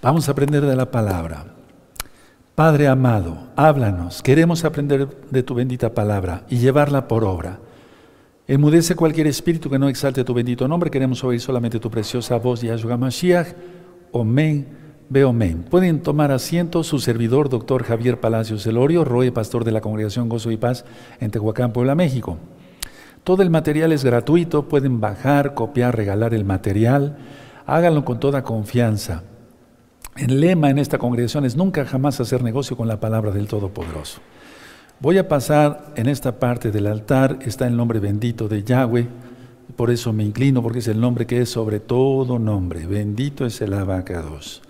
Vamos a aprender de la palabra. Padre amado, háblanos. Queremos aprender de tu bendita palabra y llevarla por obra. Enmudece cualquier espíritu que no exalte tu bendito nombre. Queremos oír solamente tu preciosa voz, Yahshua Mashiach. Omen, veo men. Pueden tomar asiento su servidor, doctor Javier Palacios Elorio, Roe, pastor de la Congregación Gozo y Paz en Tehuacán, Puebla, México. Todo el material es gratuito. Pueden bajar, copiar, regalar el material háganlo con toda confianza. El lema en esta congregación es nunca jamás hacer negocio con la palabra del Todopoderoso. Voy a pasar en esta parte del altar, está el nombre bendito de Yahweh, por eso me inclino, porque es el nombre que es sobre todo nombre. Bendito es el abacados.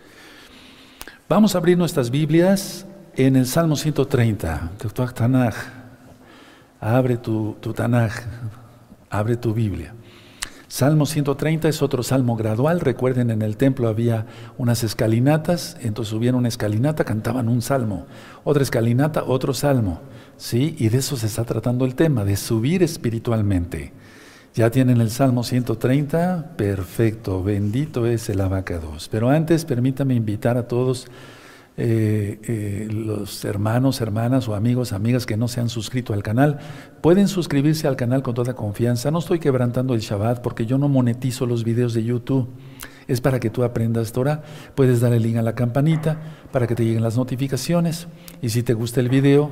Vamos a abrir nuestras Biblias en el Salmo 130, Abre tu, tu Tanaj, abre tu Biblia. Salmo 130 es otro salmo gradual. Recuerden, en el templo había unas escalinatas, entonces subían una escalinata, cantaban un salmo. Otra escalinata, otro salmo. ¿Sí? Y de eso se está tratando el tema, de subir espiritualmente. Ya tienen el Salmo 130, perfecto, bendito es el abacados. Pero antes, permítame invitar a todos eh, eh, los hermanos, hermanas o amigos, amigas que no se han suscrito al canal, pueden suscribirse al canal con toda confianza. No estoy quebrantando el Shabbat porque yo no monetizo los videos de YouTube. Es para que tú aprendas Torah. Puedes dar el link a la campanita para que te lleguen las notificaciones. Y si te gusta el video,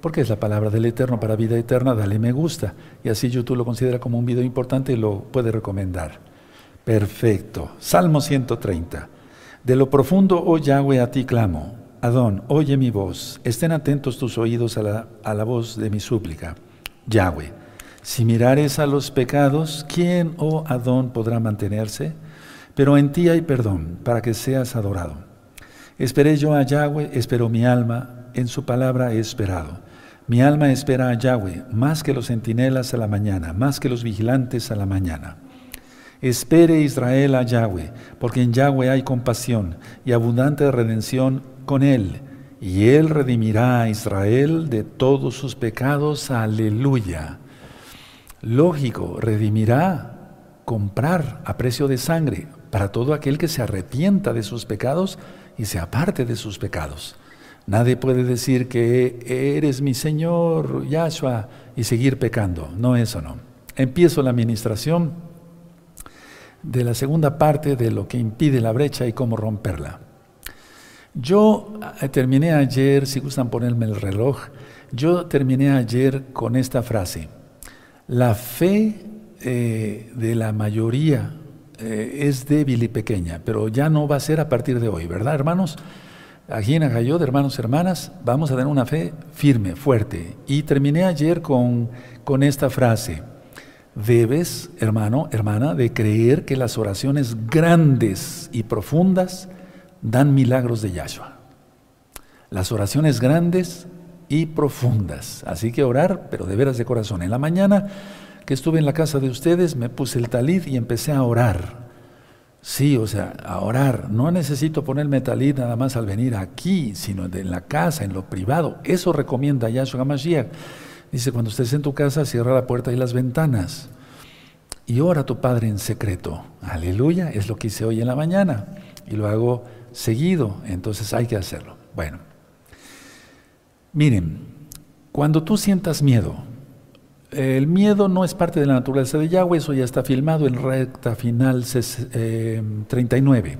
porque es la palabra del Eterno para vida eterna, dale me gusta. Y así YouTube lo considera como un video importante y lo puede recomendar. Perfecto. Salmo 130. De lo profundo, oh Yahweh, a ti clamo. Adón, oye mi voz. Estén atentos tus oídos a la, a la voz de mi súplica. Yahweh, si mirares a los pecados, ¿quién, oh Adón, podrá mantenerse? Pero en ti hay perdón, para que seas adorado. Esperé yo a Yahweh, espero mi alma, en su palabra he esperado. Mi alma espera a Yahweh, más que los centinelas a la mañana, más que los vigilantes a la mañana. Espere Israel a Yahweh, porque en Yahweh hay compasión y abundante redención con él, y él redimirá a Israel de todos sus pecados. Aleluya. Lógico, redimirá comprar a precio de sangre para todo aquel que se arrepienta de sus pecados y se aparte de sus pecados. Nadie puede decir que eres mi Señor, Yahshua, y seguir pecando. No, eso no. Empiezo la administración de la segunda parte de lo que impide la brecha y cómo romperla. Yo eh, terminé ayer, si gustan ponerme el reloj, yo terminé ayer con esta frase. La fe eh, de la mayoría eh, es débil y pequeña, pero ya no va a ser a partir de hoy, ¿verdad, hermanos? Aquí en Agayot, hermanos hermanas, vamos a tener una fe firme, fuerte. Y terminé ayer con, con esta frase. Debes, hermano, hermana, de creer que las oraciones grandes y profundas dan milagros de Yahshua. Las oraciones grandes y profundas. Así que orar, pero de veras de corazón. En la mañana que estuve en la casa de ustedes, me puse el talid y empecé a orar. Sí, o sea, a orar. No necesito ponerme talid nada más al venir aquí, sino en la casa, en lo privado. Eso recomienda Yahshua Mashiach. Dice, cuando estés en tu casa, cierra la puerta y las ventanas. Y ora a tu Padre en secreto. Aleluya, es lo que hice hoy en la mañana. Y lo hago seguido, entonces hay que hacerlo. Bueno, miren, cuando tú sientas miedo, el miedo no es parte de la naturaleza de Yahweh, eso ya está filmado en recta final 39. Eh,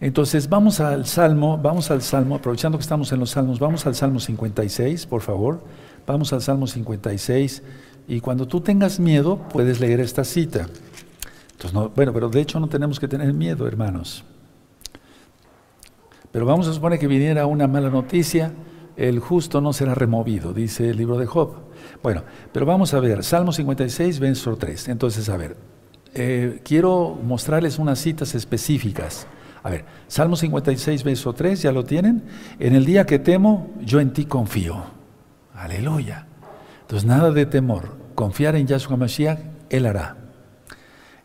entonces vamos al Salmo, vamos al Salmo, aprovechando que estamos en los Salmos, vamos al Salmo 56, por favor. Vamos al Salmo 56 y cuando tú tengas miedo puedes leer esta cita. Entonces, no, bueno, pero de hecho no tenemos que tener miedo, hermanos. Pero vamos a suponer que viniera una mala noticia, el justo no será removido, dice el libro de Job. Bueno, pero vamos a ver, Salmo 56, verso 3. Entonces, a ver, eh, quiero mostrarles unas citas específicas. A ver, Salmo 56, verso 3, ¿ya lo tienen? En el día que temo, yo en ti confío. Aleluya. Entonces, nada de temor. Confiar en Yahshua Mashiach, Él hará.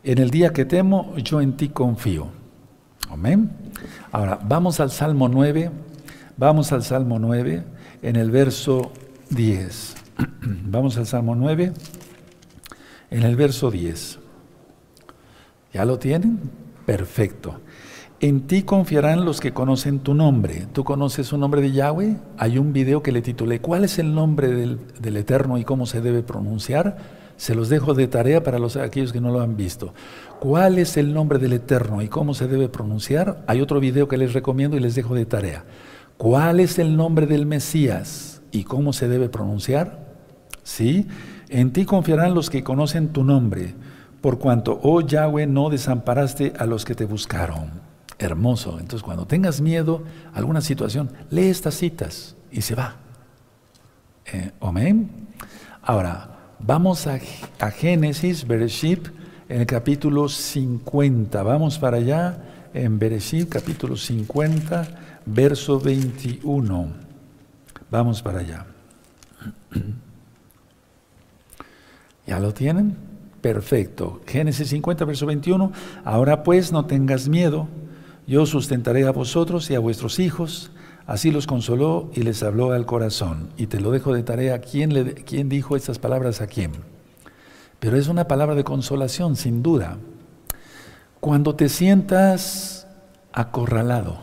En el día que temo, yo en ti confío. Amén. Ahora, vamos al Salmo 9. Vamos al Salmo 9, en el verso 10. Vamos al Salmo 9, en el verso 10. ¿Ya lo tienen? Perfecto. En ti confiarán los que conocen tu nombre. ¿Tú conoces un nombre de Yahweh? Hay un video que le titulé ¿Cuál es el nombre del, Eterno y cómo se debe pronunciar? Se los dejo de tarea para los, aquellos que no lo han visto. ¿Cuál es el nombre del Eterno y cómo se debe pronunciar? Hay otro video que les recomiendo y les dejo de tarea. ¿Cuál es el nombre del Mesías y cómo se debe pronunciar? ¿Sí? En ti confiarán los que conocen tu nombre, por cuanto, oh Yahweh, no desamparaste a los que te buscaron hermoso. Entonces, cuando tengas miedo a alguna situación, lee estas citas y se va. Eh, amén. Ahora, vamos a, Génesis, Bereshit, en el capítulo 50. Vamos para allá en Bereshit, capítulo 50, verso 21. Vamos para allá. ¿Ya lo tienen? Perfecto. Génesis 50, verso 21. Ahora pues no tengas miedo yo sustentaré a vosotros y a vuestros hijos. Así los consoló y les habló al corazón. Y te lo dejo de tarea, ¿quién, dijo estas palabras a quién? Pero es una palabra de consolación, sin duda. Cuando te sientas acorralado,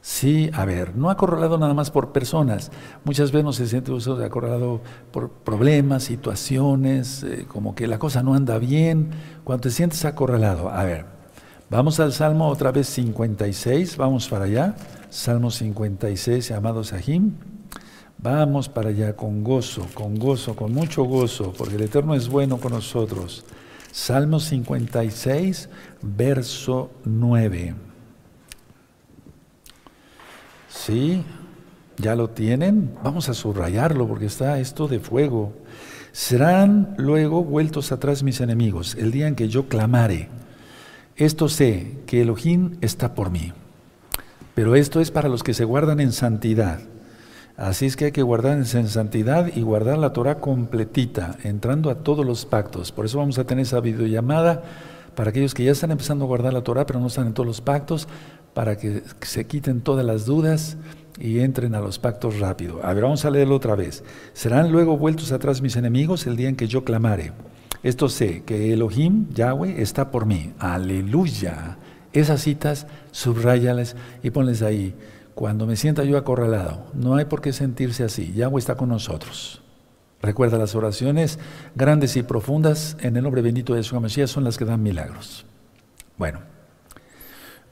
sí, a ver, no acorralado nada más por personas, muchas veces se siente acorralado por problemas, situaciones, eh, como que la cosa no anda bien. Cuando te sientes acorralado, a ver, Vamos al Salmo otra vez 56, vamos para allá. Salmo 56, amados Sahim. Vamos para allá con gozo, con gozo, con mucho gozo, porque el Eterno es bueno con nosotros. Salmo 56, verso 9. ¿Sí? ¿Ya lo tienen? Vamos a subrayarlo porque está esto de fuego. Serán luego vueltos atrás mis enemigos el día en que yo clamare esto sé que Elohim está por mí. Pero esto es para los que se guardan en santidad. Así es que hay que guardarse en santidad y guardar la Torah completita, entrando a todos los pactos. Por eso vamos a tener esa videollamada para aquellos que ya están empezando a guardar la Torah, pero no están en todos los pactos, para que se quiten todas las dudas y entren a los pactos rápido. A ver, vamos a leerlo otra vez. Serán luego vueltos atrás mis enemigos el día en que yo clamare. Esto sé que Elohim, Yahweh, está por mí. Aleluya. Esas citas, subrayalas y ponles ahí. Cuando me sienta yo acorralado, no hay por qué sentirse así. Yahweh está con nosotros. Recuerda, las oraciones grandes y profundas en el nombre bendito de Yeshua Mesías son las que dan milagros. Bueno,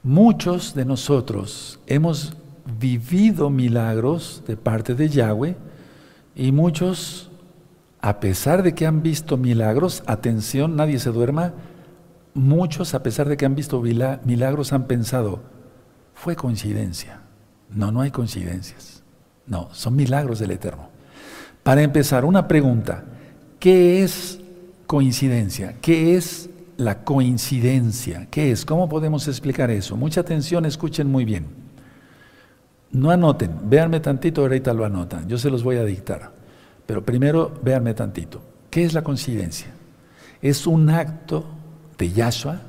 muchos de nosotros hemos vivido milagros de parte de Yahweh y muchos a pesar de que han visto milagros, atención, nadie se duerma, muchos a pesar de que han visto milagros han pensado, fue coincidencia. No, no hay coincidencias. No, son milagros del Eterno. Para empezar, una pregunta. ¿Qué es coincidencia? ¿Qué es la coincidencia? ¿Qué es? ¿Cómo podemos explicar eso? Mucha atención, escuchen muy bien. No anoten, véanme tantito, ahorita lo anotan. Yo se los voy a dictar. Pero primero, véanme tantito. ¿Qué es la coincidencia? Es un acto de Yahshua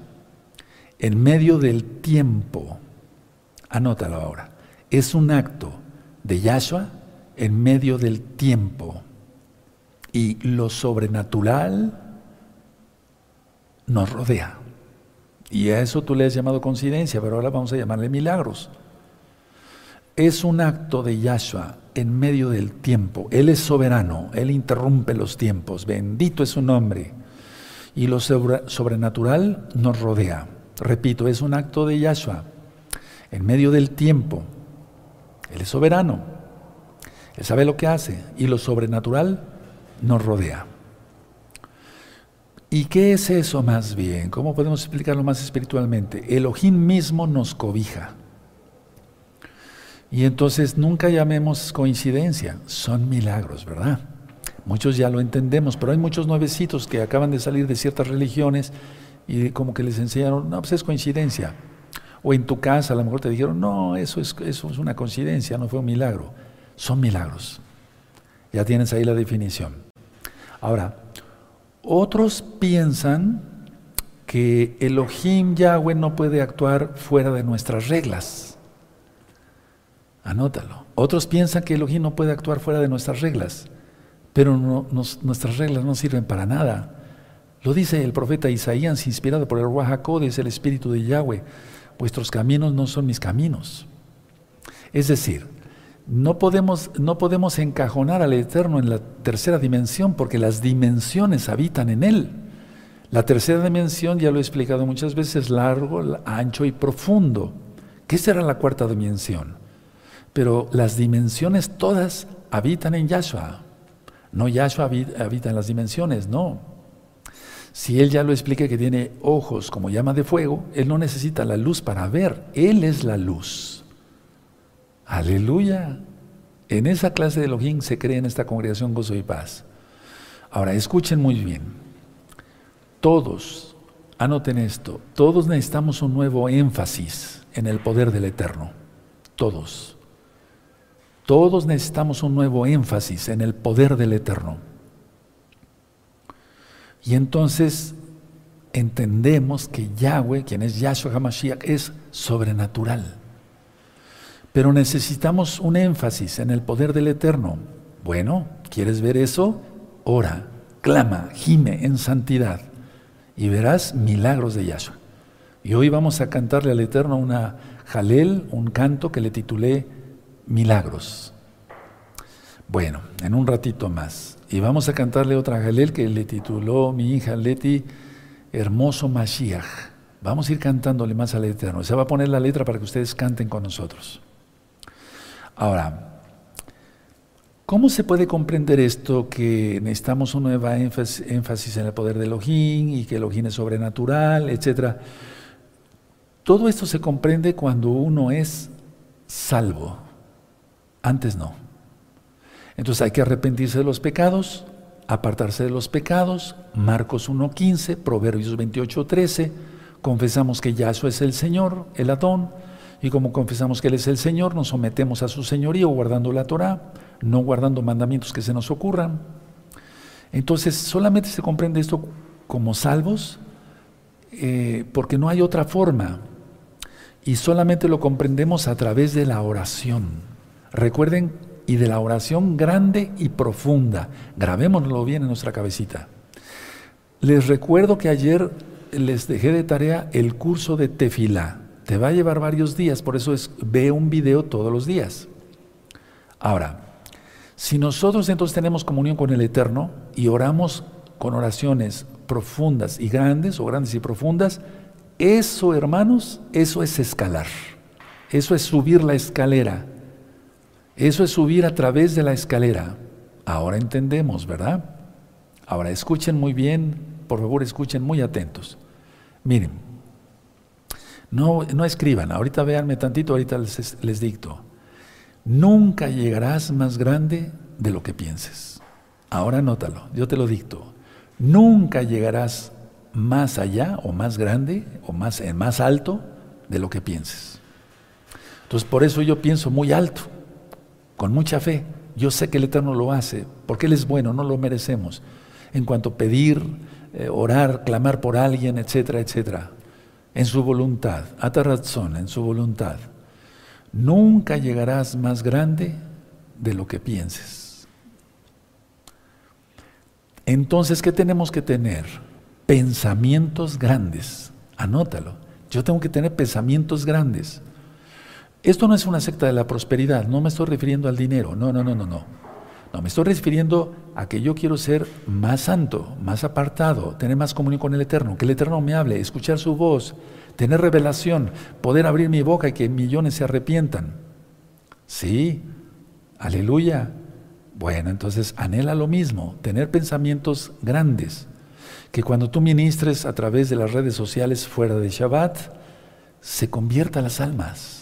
en medio del tiempo. Anótalo ahora. Es un acto de Yahshua en medio del tiempo. Y lo sobrenatural nos rodea. Y a eso tú le has llamado coincidencia, pero ahora vamos a llamarle milagros. Es un acto de Yahshua en medio del tiempo. Él es soberano, Él interrumpe los tiempos. Bendito es su nombre. Y lo sobrenatural nos rodea. Repito, es un acto de Yahshua en medio del tiempo. Él es soberano. Él sabe lo que hace. Y lo sobrenatural nos rodea. ¿Y qué es eso más bien? ¿Cómo podemos explicarlo más espiritualmente? Elohim mismo nos cobija. Y entonces nunca llamemos coincidencia, son milagros, ¿verdad? Muchos ya lo entendemos, pero hay muchos nuevecitos que acaban de salir de ciertas religiones y como que les enseñaron, no, pues es coincidencia. O en tu casa a lo mejor te dijeron, no, eso es, eso es una coincidencia, no fue un milagro. Son milagros. Ya tienes ahí la definición. Ahora, otros piensan que Elohim Yahweh no puede actuar fuera de nuestras reglas. Anótalo. Otros piensan que Elohim no puede actuar fuera de nuestras reglas, pero nuestras reglas no sirven para nada. Lo dice el profeta Isaías, inspirado por el Ruajacod, es el espíritu de Yahweh. Vuestros caminos no son mis caminos. Es decir, no podemos, no podemos encajonar al Eterno en la tercera dimensión porque las dimensiones habitan en Él. La tercera dimensión, ya lo he explicado muchas veces, largo, ancho y profundo. ¿Qué será la cuarta dimensión? Pero las dimensiones todas habitan en Yahshua. No Yahshua habita en las dimensiones, no. Si Él ya lo explica que tiene ojos como llama de fuego, Él no necesita la luz para ver, Él es la luz. Aleluya. En esa clase de Elohim se cree en esta congregación Gozo y Paz. Ahora, escuchen muy bien. Todos, anoten esto, todos necesitamos un nuevo énfasis en el poder del Eterno. Todos. Todos necesitamos un nuevo énfasis en el poder del Eterno. Y entonces entendemos que Yahweh, quien es Yahshua HaMashiach, es sobrenatural. Pero necesitamos un énfasis en el poder del Eterno. Bueno, ¿quieres ver eso? Ora, clama, gime en santidad y verás milagros de Yahshua. Y hoy vamos a cantarle al Eterno una jalel, un canto que le titulé Milagros. Bueno, en un ratito más. Y vamos a cantarle otra jalel que le tituló mi hija Leti, Hermoso Mashiach. Vamos a ir cantándole más al Eterno. Se va a poner la letra para que ustedes canten con nosotros. Ahora, ¿cómo se puede comprender esto que necesitamos un nuevo énfasis en el poder de Elohim y que Elohim es sobrenatural, etcétera? Todo esto se comprende cuando uno es salvo. Antes no. Entonces hay que arrepentirse de los pecados, apartarse de los pecados. Marcos 1.15, Proverbios 28.13. Confesamos que Yahshua es el Señor, el Adón y como confesamos que Él es el Señor, nos sometemos a su señorío guardando la Torah, no guardando mandamientos que se nos ocurran. Entonces, solamente se comprende esto como salvos, eh, porque no hay otra forma. Y solamente lo comprendemos a través de la oración. Recuerden, y de la oración grande y profunda. Grabémoslo bien en nuestra cabecita. Les recuerdo que ayer les dejé de tarea el curso de Tefilá. Te va a llevar varios días, por eso es ve un video todos los días. Ahora, si nosotros entonces tenemos comunión con el Eterno y oramos con oraciones profundas y grandes o grandes y profundas, eso, hermanos, eso es escalar. Eso es subir la escalera. Eso es subir a través de la escalera. Ahora entendemos, ¿verdad? Ahora escuchen muy bien, por favor escuchen muy atentos. Miren, no, no escriban, ahorita véanme tantito, ahorita les, dicto. Nunca llegarás más grande de lo que pienses. Ahora anótalo, yo te lo dicto. Nunca llegarás más allá o más grande o más, más alto de lo que pienses. Entonces por eso yo pienso muy alto, con mucha fe. Yo sé que el Eterno lo hace, porque Él es bueno, no lo merecemos. En cuanto a pedir, eh, orar, clamar por alguien, etcétera, etcétera en su voluntad, atarazón, en su voluntad. Nunca llegarás más grande de lo que pienses. Entonces, ¿qué tenemos que tener? Pensamientos grandes. Anótalo. Yo tengo que tener pensamientos grandes. Esto no es una secta de la prosperidad, no me estoy refiriendo al dinero, no, no, no, no, no. No, me estoy refiriendo a que yo quiero ser más santo, más apartado, tener más comunión con el Eterno, que el Eterno me hable, escuchar su voz, tener revelación, poder abrir mi boca y que millones se arrepientan. Sí, aleluya. Bueno, entonces anhela lo mismo, tener pensamientos grandes, que cuando tú ministres a través de las redes sociales fuera de Shabbat, se convierta las almas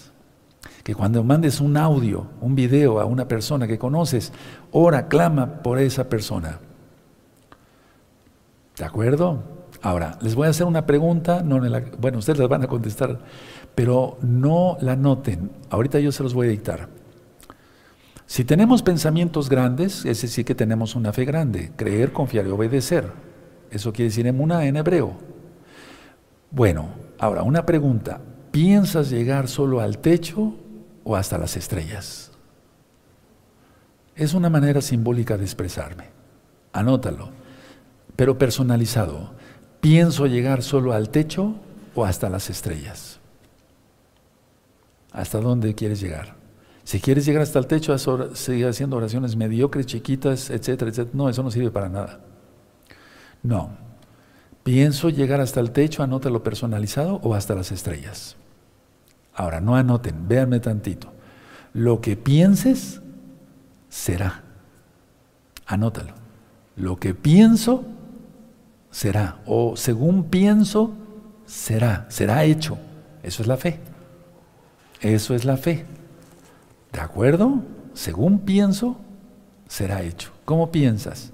que cuando mandes un audio, un video a una persona que conoces, ora, clama por esa persona. ¿De acuerdo? Ahora, les voy a hacer una pregunta, no bueno, ustedes las van a contestar, pero no la noten. Ahorita yo se los voy a dictar. Si tenemos pensamientos grandes, es decir que tenemos una fe grande, creer, confiar y obedecer. Eso quiere decir emuna en hebreo. Bueno, ahora una pregunta. ¿Piensas llegar solo al techo o hasta las estrellas. Es una manera simbólica de expresarme. Anótalo, pero personalizado. ¿Pienso llegar solo al techo o hasta las estrellas? ¿Hasta dónde quieres llegar? Si quieres llegar hasta el techo, sigue haciendo oraciones mediocres, chiquitas, etcétera, etcétera. No, eso no sirve para nada. No. ¿Pienso llegar hasta el techo, anótalo personalizado o hasta las estrellas? Ahora, no anoten, véanme tantito. Lo que pienses será. Anótalo. Lo que pienso será. O según pienso, será. Será hecho. Eso es la fe. Eso es la fe. ¿De acuerdo? Según pienso, será hecho. ¿Cómo piensas?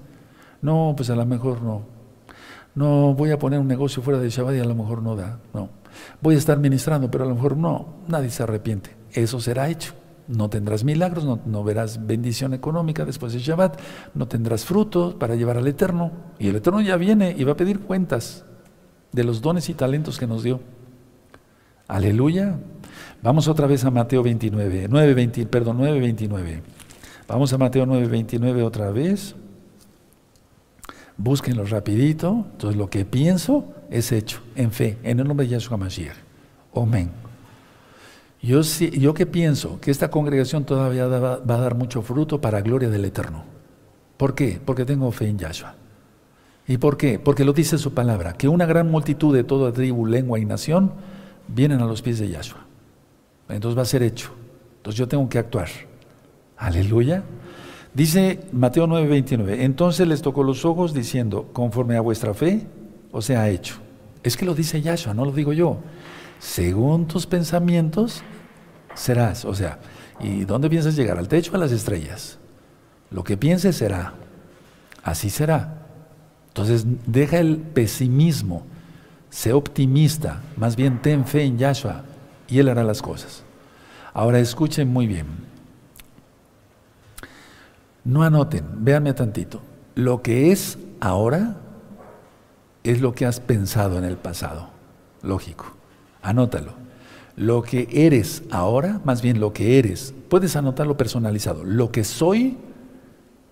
No, pues a lo mejor no. No, voy a poner un negocio fuera de Shabbat y a lo mejor no da. No. Voy a estar ministrando, pero a lo mejor no. Nadie se arrepiente. Eso será hecho. No tendrás milagros, no, verás bendición económica después de Shabbat, no tendrás frutos para llevar al Eterno. Y el Eterno ya viene y va a pedir cuentas de los dones y talentos que nos dio. Aleluya. Vamos otra vez a Mateo 29, 9, perdón, 9, 29. Vamos a Mateo 9, 29 otra vez. Búsquenlo rapidito. Entonces lo que pienso es hecho en fe, en el nombre de Yahshua Mashiach. Amén. Yo, yo que pienso que esta congregación todavía va, a dar mucho fruto para gloria del Eterno. ¿Por qué? Porque tengo fe en Yahshua. ¿Y por qué? Porque lo dice su palabra, que una gran multitud de toda tribu, lengua y nación vienen a los pies de Yahshua. Entonces va a ser hecho. Entonces yo tengo que actuar. Aleluya. Dice Mateo 9:29, entonces les tocó los ojos diciendo, conforme a vuestra fe, o sea, hecho. Es que lo dice Yahshua, no lo digo yo. Según tus pensamientos, serás. O sea, ¿y dónde piensas llegar? ¿Al techo o a las estrellas? Lo que pienses será. Así será. Entonces, deja el pesimismo. Sé optimista. Más bien, ten fe en Yahshua y Él hará las cosas. Ahora, escuchen muy bien. No anoten, véanme tantito. Lo que es ahora es lo que has pensado en el pasado. Lógico. Anótalo lo que eres ahora, más bien lo que eres, puedes anotarlo personalizado. Lo que soy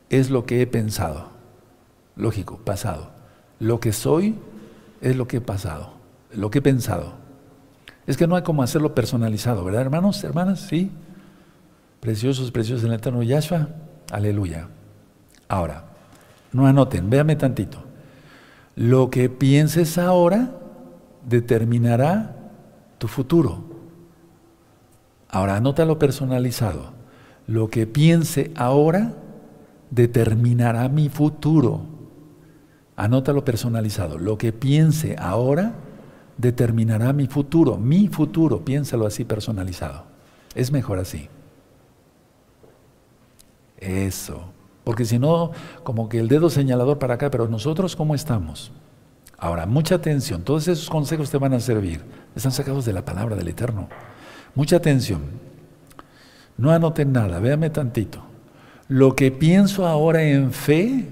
es lo que he pensado. Lógico, pasado. Lo que soy es lo que he pasado, lo que he pensado. Es que no hay como hacerlo personalizado, ¿verdad, hermanos, hermanas? Sí. Preciosos, preciosos en el eterno Yahshua. Aleluya. Ahora, no anoten, véame tantito. Lo que pienses ahora determinará tu futuro. Ahora, anótalo personalizado. Lo que piense ahora determinará mi futuro. Anótalo personalizado. Lo que piense ahora determinará mi futuro. Mi futuro, piénsalo así personalizado. Es mejor así. Eso. Porque si no, como que el dedo señalador para acá, pero nosotros cómo estamos. Ahora, mucha atención. Todos esos consejos te van a servir. Están sacados de la palabra del Eterno. Mucha atención. No anoten nada, véame tantito. Lo que pienso ahora en fe,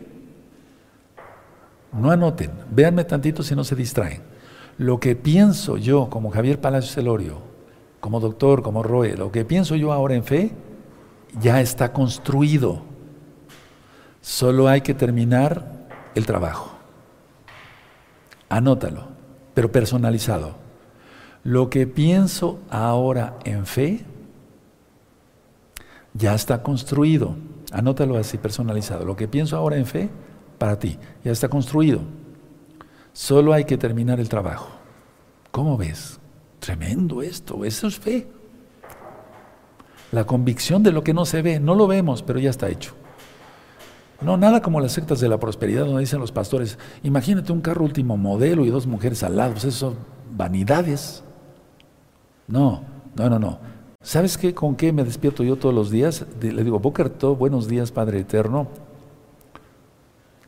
no anoten, véanme tantito si no se distraen. Lo que pienso yo, como Javier Palacios Celorio, como doctor, como Roe, lo que pienso yo ahora en fe, ya está construido. Solo hay que terminar el trabajo. Anótalo, pero personalizado. Lo que pienso ahora en fe ya está construido. Anótalo así personalizado. Lo que pienso ahora en fe, para ti, ya está construido. Solo hay que terminar el trabajo. ¿Cómo ves? Tremendo esto, eso es fe. La convicción de lo que no se ve, no lo vemos, pero ya está hecho. No, nada como las sectas de la prosperidad donde dicen los pastores, imagínate un carro último modelo y dos mujeres al lado, pues eso son vanidades. No, no, no, no. ¿Sabes qué? ¿Con qué me despierto yo todos los días? Le digo, Bokerto, buenos días, Padre Eterno.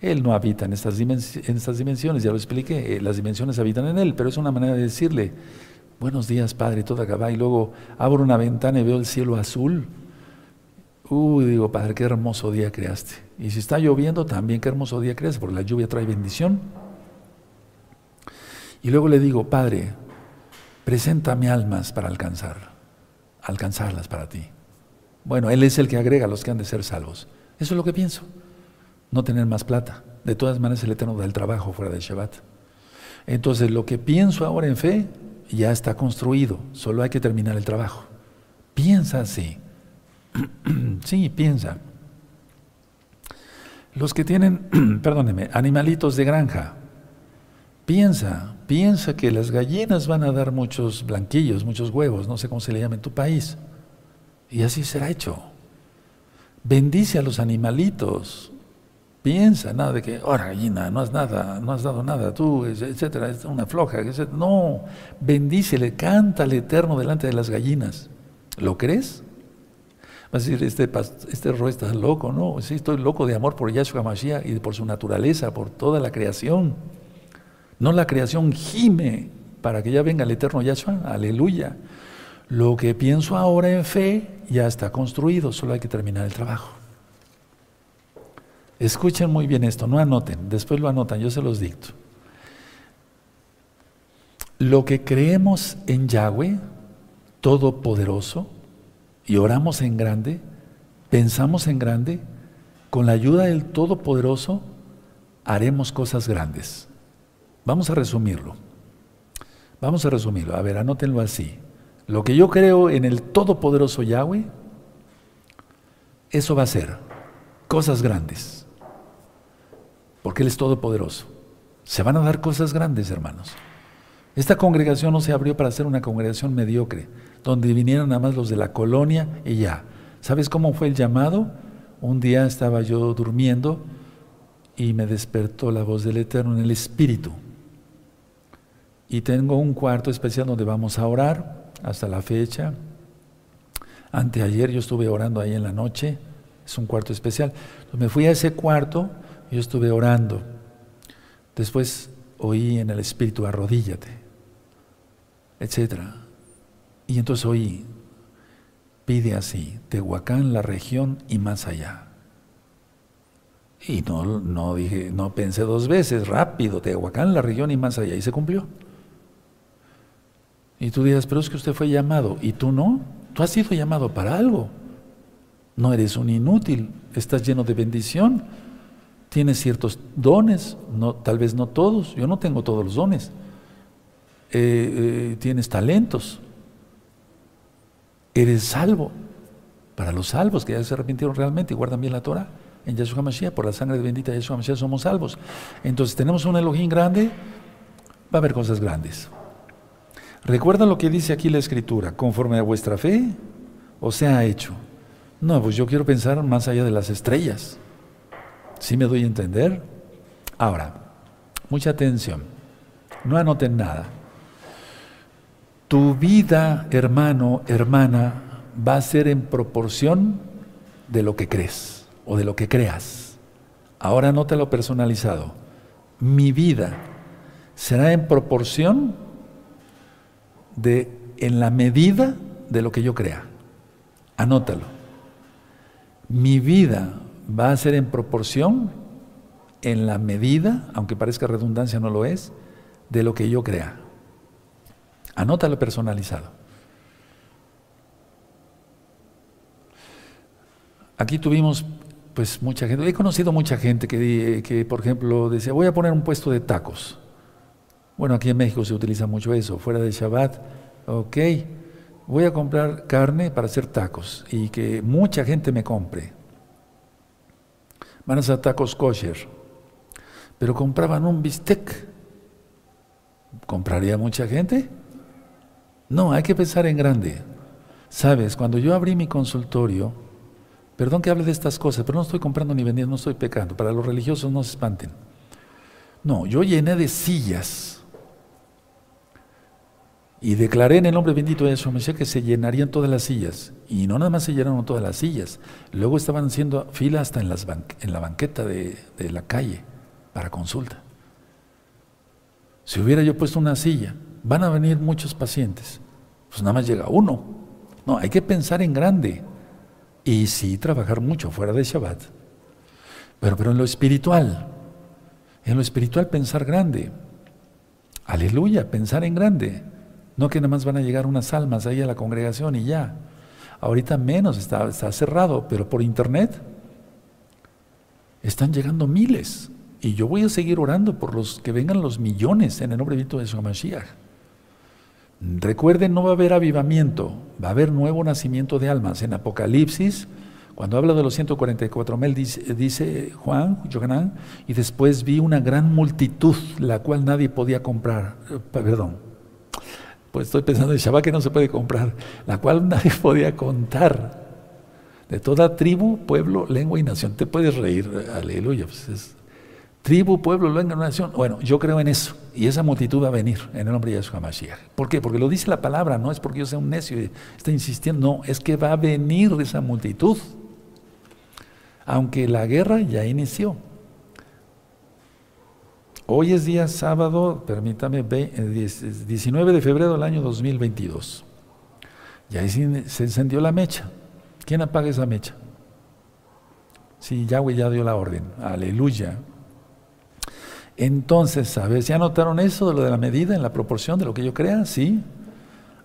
Él no habita en estas, en estas dimensiones, ya lo expliqué, eh, las dimensiones habitan en Él, pero es una manera de decirle, buenos días, Padre, toda acaba, y luego abro una ventana y veo el cielo azul. Uy, digo, Padre, qué hermoso día creaste. Y si está lloviendo, también qué hermoso día creaste, porque la lluvia trae bendición. Y luego le digo, Padre, Preséntame almas para alcanzar, alcanzarlas para ti. Bueno, Él es el que agrega a los que han de ser salvos. Eso es lo que pienso. No tener más plata. De todas maneras, el Eterno da el trabajo fuera del Shabbat. Entonces, lo que pienso ahora en fe ya está construido, solo hay que terminar el trabajo. Piensa así. sí, piensa. Los que tienen, perdóneme, animalitos de granja, piensa, piensa que las gallinas van a dar muchos blanquillos, muchos huevos, no sé cómo se le llama en tu país. Y así será hecho. Bendice a los animalitos. Piensa, nada de que, ahora gallina, no has nada, no has dado nada, tú, etcétera, es una floja, etcétera. No, bendícele, canta al Eterno delante de las gallinas. ¿Lo crees? Vas a decir, este, este está loco, ¿no? Sí, estoy loco de amor por Yahshua Mashiach y por su naturaleza, por toda la creación. No la creación gime para que ya venga el eterno Yahshua, aleluya. Lo que pienso ahora en fe ya está construido, solo hay que terminar el trabajo. Escuchen muy bien esto, no anoten, después lo anotan, yo se los dicto. Lo que creemos en Yahweh, Todopoderoso, y oramos en grande, pensamos en grande, con la ayuda del Todopoderoso haremos cosas grandes. Vamos a resumirlo. Vamos a resumirlo. A ver, anótenlo así. Lo que yo creo en el Todopoderoso Yahweh, eso va a ser cosas grandes porque Él es todopoderoso. Se van a dar cosas grandes, hermanos. Esta congregación no se abrió para ser una congregación mediocre, donde vinieron nada más los de la colonia y ya. ¿Sabes cómo fue el llamado? Un día estaba yo durmiendo y me despertó la voz del Eterno en el Espíritu. Y tengo un cuarto especial donde vamos a orar hasta la fecha. Anteayer yo estuve orando ahí en la noche, es un cuarto especial. Me fui a ese cuarto yo estuve orando. Después oí en el Espíritu, arrodíllate, etc. Y entonces oí, pide así, Tehuacán, la región y más allá. Y no, no dije, no pensé dos veces, rápido, Tehuacán, la región y más allá. Y se cumplió. Y tú dirás, pero es que usted fue llamado y tú no. Tú has sido llamado para algo. No eres un inútil, estás lleno de bendición tienes ciertos dones, no, tal vez no todos, yo no tengo todos los dones. Eh, eh, tienes talentos, eres salvo. Para los salvos que ya se arrepintieron realmente y guardan bien la Torah, en Yeshua Mashiach, por la sangre bendita de Yeshua Mashiach somos salvos. Entonces tenemos un Elohim grande, va a haber cosas grandes. Recuerda lo que dice aquí la Escritura, conforme a vuestra fe, o se ha hecho. No, pues yo quiero pensar más allá de las estrellas. ¿Sí me doy a entender? Ahora, mucha atención. No anoten nada. Tu vida, hermano, hermana, va a ser en proporción de lo que crees o de lo que creas. Ahora lo personalizado. Mi vida será en proporción de, en la medida de lo que yo crea. Anótalo. Mi vida va a ser en proporción, en la medida, aunque parezca redundancia no lo es, de lo que yo crea. Anótalo personalizado. Aquí tuvimos pues mucha gente, he conocido mucha gente que, que, por ejemplo decía, voy a poner un puesto de tacos. Bueno, aquí en México se utiliza mucho eso, fuera de Shabbat, ok, voy a comprar carne para hacer tacos y que mucha gente me compre van a tacos kosher, pero compraban un bistec. ¿Compraría mucha gente? No, hay que pensar en grande. Sabes, cuando yo abrí mi consultorio, perdón que hable de estas cosas, pero no estoy comprando ni vendiendo, no estoy pecando. Para los religiosos no se espanten. No, yo llené de sillas y declaré en el nombre bendito de Yeshua que se llenarían todas las sillas. Y no nada más se llenaron todas las sillas. Luego estaban haciendo fila hasta en, las en la banqueta de, de la calle para consulta. Si hubiera yo puesto una silla, van a venir muchos pacientes. Pues nada más llega uno. No, hay que pensar en grande. Y sí trabajar mucho fuera de Shabbat. Pero, pero en lo espiritual. En lo espiritual pensar grande. Aleluya, pensar en grande. No que nada más van a llegar unas almas ahí a la congregación y ya. Ahorita menos, está, cerrado, pero por internet están llegando miles. Y yo voy a seguir orando por los que vengan los millones en el nombre bendito de Mashiach. Recuerden, no va a haber avivamiento, va a haber nuevo nacimiento de almas. En Apocalipsis, cuando habla de los 144 mil, dice, dice, Juan, Yohanan, y después vi una gran multitud, la cual nadie podía comprar. Eh, perdón, pues estoy pensando en Shabbat que no se puede comprar, la cual nadie podía contar. De toda tribu, pueblo, lengua y nación. Te puedes reír, aleluya. Pues tribu, pueblo, lengua y nación. Bueno, yo creo en eso. Y esa multitud va a venir en el nombre de Yahshua Mashiach. ¿Por qué? Porque lo dice la palabra, no es porque yo sea un necio y esté insistiendo. No, es que va a venir esa multitud. Aunque la guerra ya inició. Hoy es día sábado, permítame, 19 eh, de febrero del año 2022. Y ahí se encendió la mecha. ¿Quién apaga esa mecha? Sí, Yahweh ya dio la orden. Aleluya. Entonces, ver, ¿ya anotaron eso de lo de la medida en la proporción de lo que yo crea? Sí.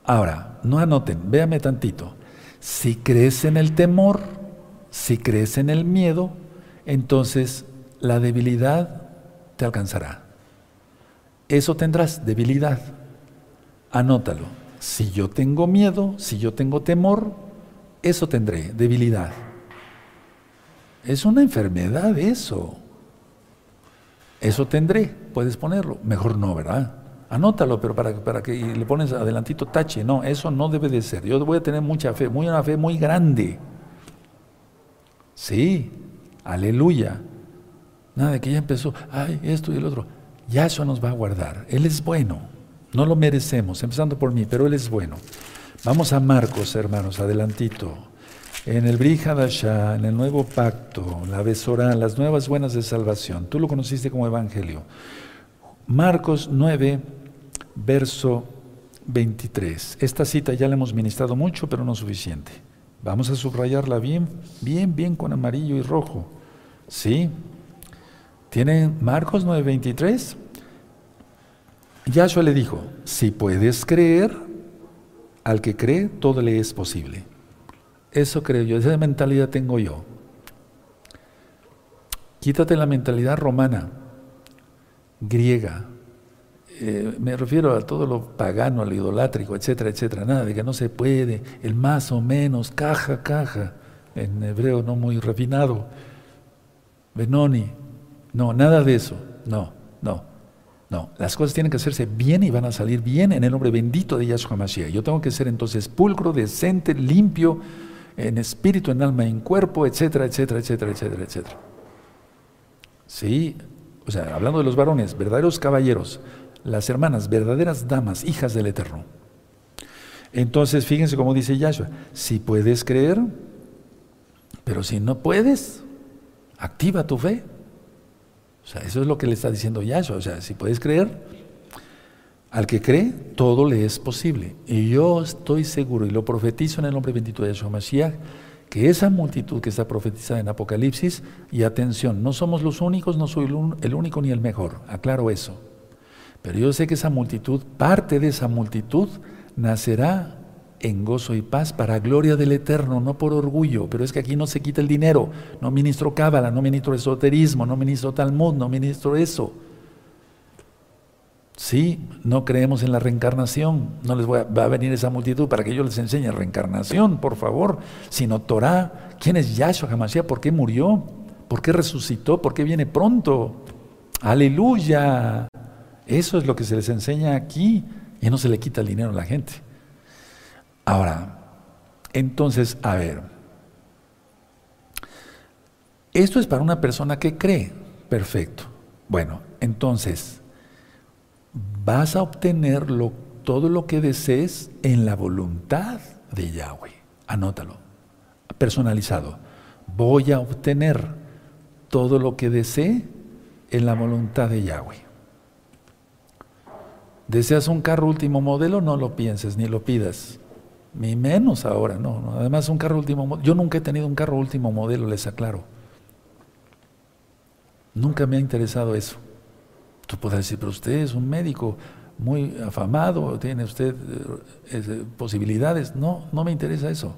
Ahora, no anoten, véame tantito. Si crees en el temor, si crees en el miedo, entonces la debilidad te alcanzará. Eso tendrás, debilidad. Anótalo. Si yo tengo miedo, si yo tengo temor, eso tendré, debilidad. Es una enfermedad eso. Eso tendré, puedes ponerlo. Mejor no, ¿verdad? Anótalo, pero para, para que le pones adelantito tache. No, eso no debe de ser. Yo voy a tener mucha fe, muy una fe muy grande. Sí, aleluya. Nada que ya empezó, ay, esto y el otro. Ya eso nos va a guardar. Él es bueno. No lo merecemos, empezando por mí, pero Él es bueno. Vamos a Marcos, hermanos, adelantito. En el Brihadashah, en el nuevo pacto, la Besorá, las nuevas buenas de salvación. Tú lo conociste como evangelio. Marcos 9, verso 23. Esta cita ya la hemos ministrado mucho, pero no suficiente. Vamos a subrayarla bien, bien, bien con amarillo y rojo. ¿Sí? ¿Tienen Marcos 9:23? Yahshua le dijo, si puedes creer, al que cree, todo le es posible. Eso creo yo, esa mentalidad tengo yo. Quítate la mentalidad romana, griega. Eh, me refiero a todo lo pagano, al idolátrico, etcétera, etcétera. Nada de que no se puede, el más o menos, caja, caja, en hebreo no muy refinado. Benoni, no, nada de eso. No, no, no. Las cosas tienen que hacerse bien y van a salir bien en el nombre bendito de Yahshua Mashiach. Yo tengo que ser entonces pulcro, decente, limpio, en espíritu, en alma, en cuerpo, etcétera, etcétera, etcétera, etcétera, etcétera. Sí, o sea, hablando de los varones, verdaderos caballeros, las hermanas, verdaderas damas, hijas del Eterno. Entonces, fíjense cómo dice Yahshua, si puedes creer, pero si no puedes, activa tu fe. O sea, eso es lo que le está diciendo Yahshua. O sea, si puedes creer, al que cree, todo le es posible. Y yo estoy seguro, y lo profetizo en el nombre bendito de Yahshua Mashiach, que esa multitud que está profetizada en Apocalipsis, y atención, no somos los únicos, no soy el único ni el mejor, aclaro eso. Pero yo sé que esa multitud, parte de esa multitud, nacerá en gozo y paz para gloria del Eterno, no por orgullo. Pero es que aquí no se quita el dinero. No ministro cábala, no ministro esoterismo, no ministro Talmud, no ministro eso. Sí, no creemos en la reencarnación. No les va a venir esa multitud para que yo les enseñe reencarnación, por favor. Sino Torah. ¿Quién es Yahshua Hamashiach? ¿Por qué murió? ¿Por qué resucitó? ¿Por qué viene pronto? Aleluya. Eso es lo que se les enseña aquí. Y no se le quita el dinero a la gente. Ahora, entonces, a ver, esto es para una persona que cree, perfecto. Bueno, entonces, vas a obtener todo lo que desees en la voluntad de Yahweh. Anótalo, personalizado. Voy a obtener todo lo que desee en la voluntad de Yahweh. ¿Deseas un carro último modelo? No lo pienses ni lo pidas ni menos ahora, no, Además, un carro último. Yo nunca he tenido un carro último modelo, les aclaro. Nunca me ha interesado eso. Tú podrás decir, pero usted es un médico muy afamado, tiene usted eh, eh, posibilidades. No, no me interesa eso.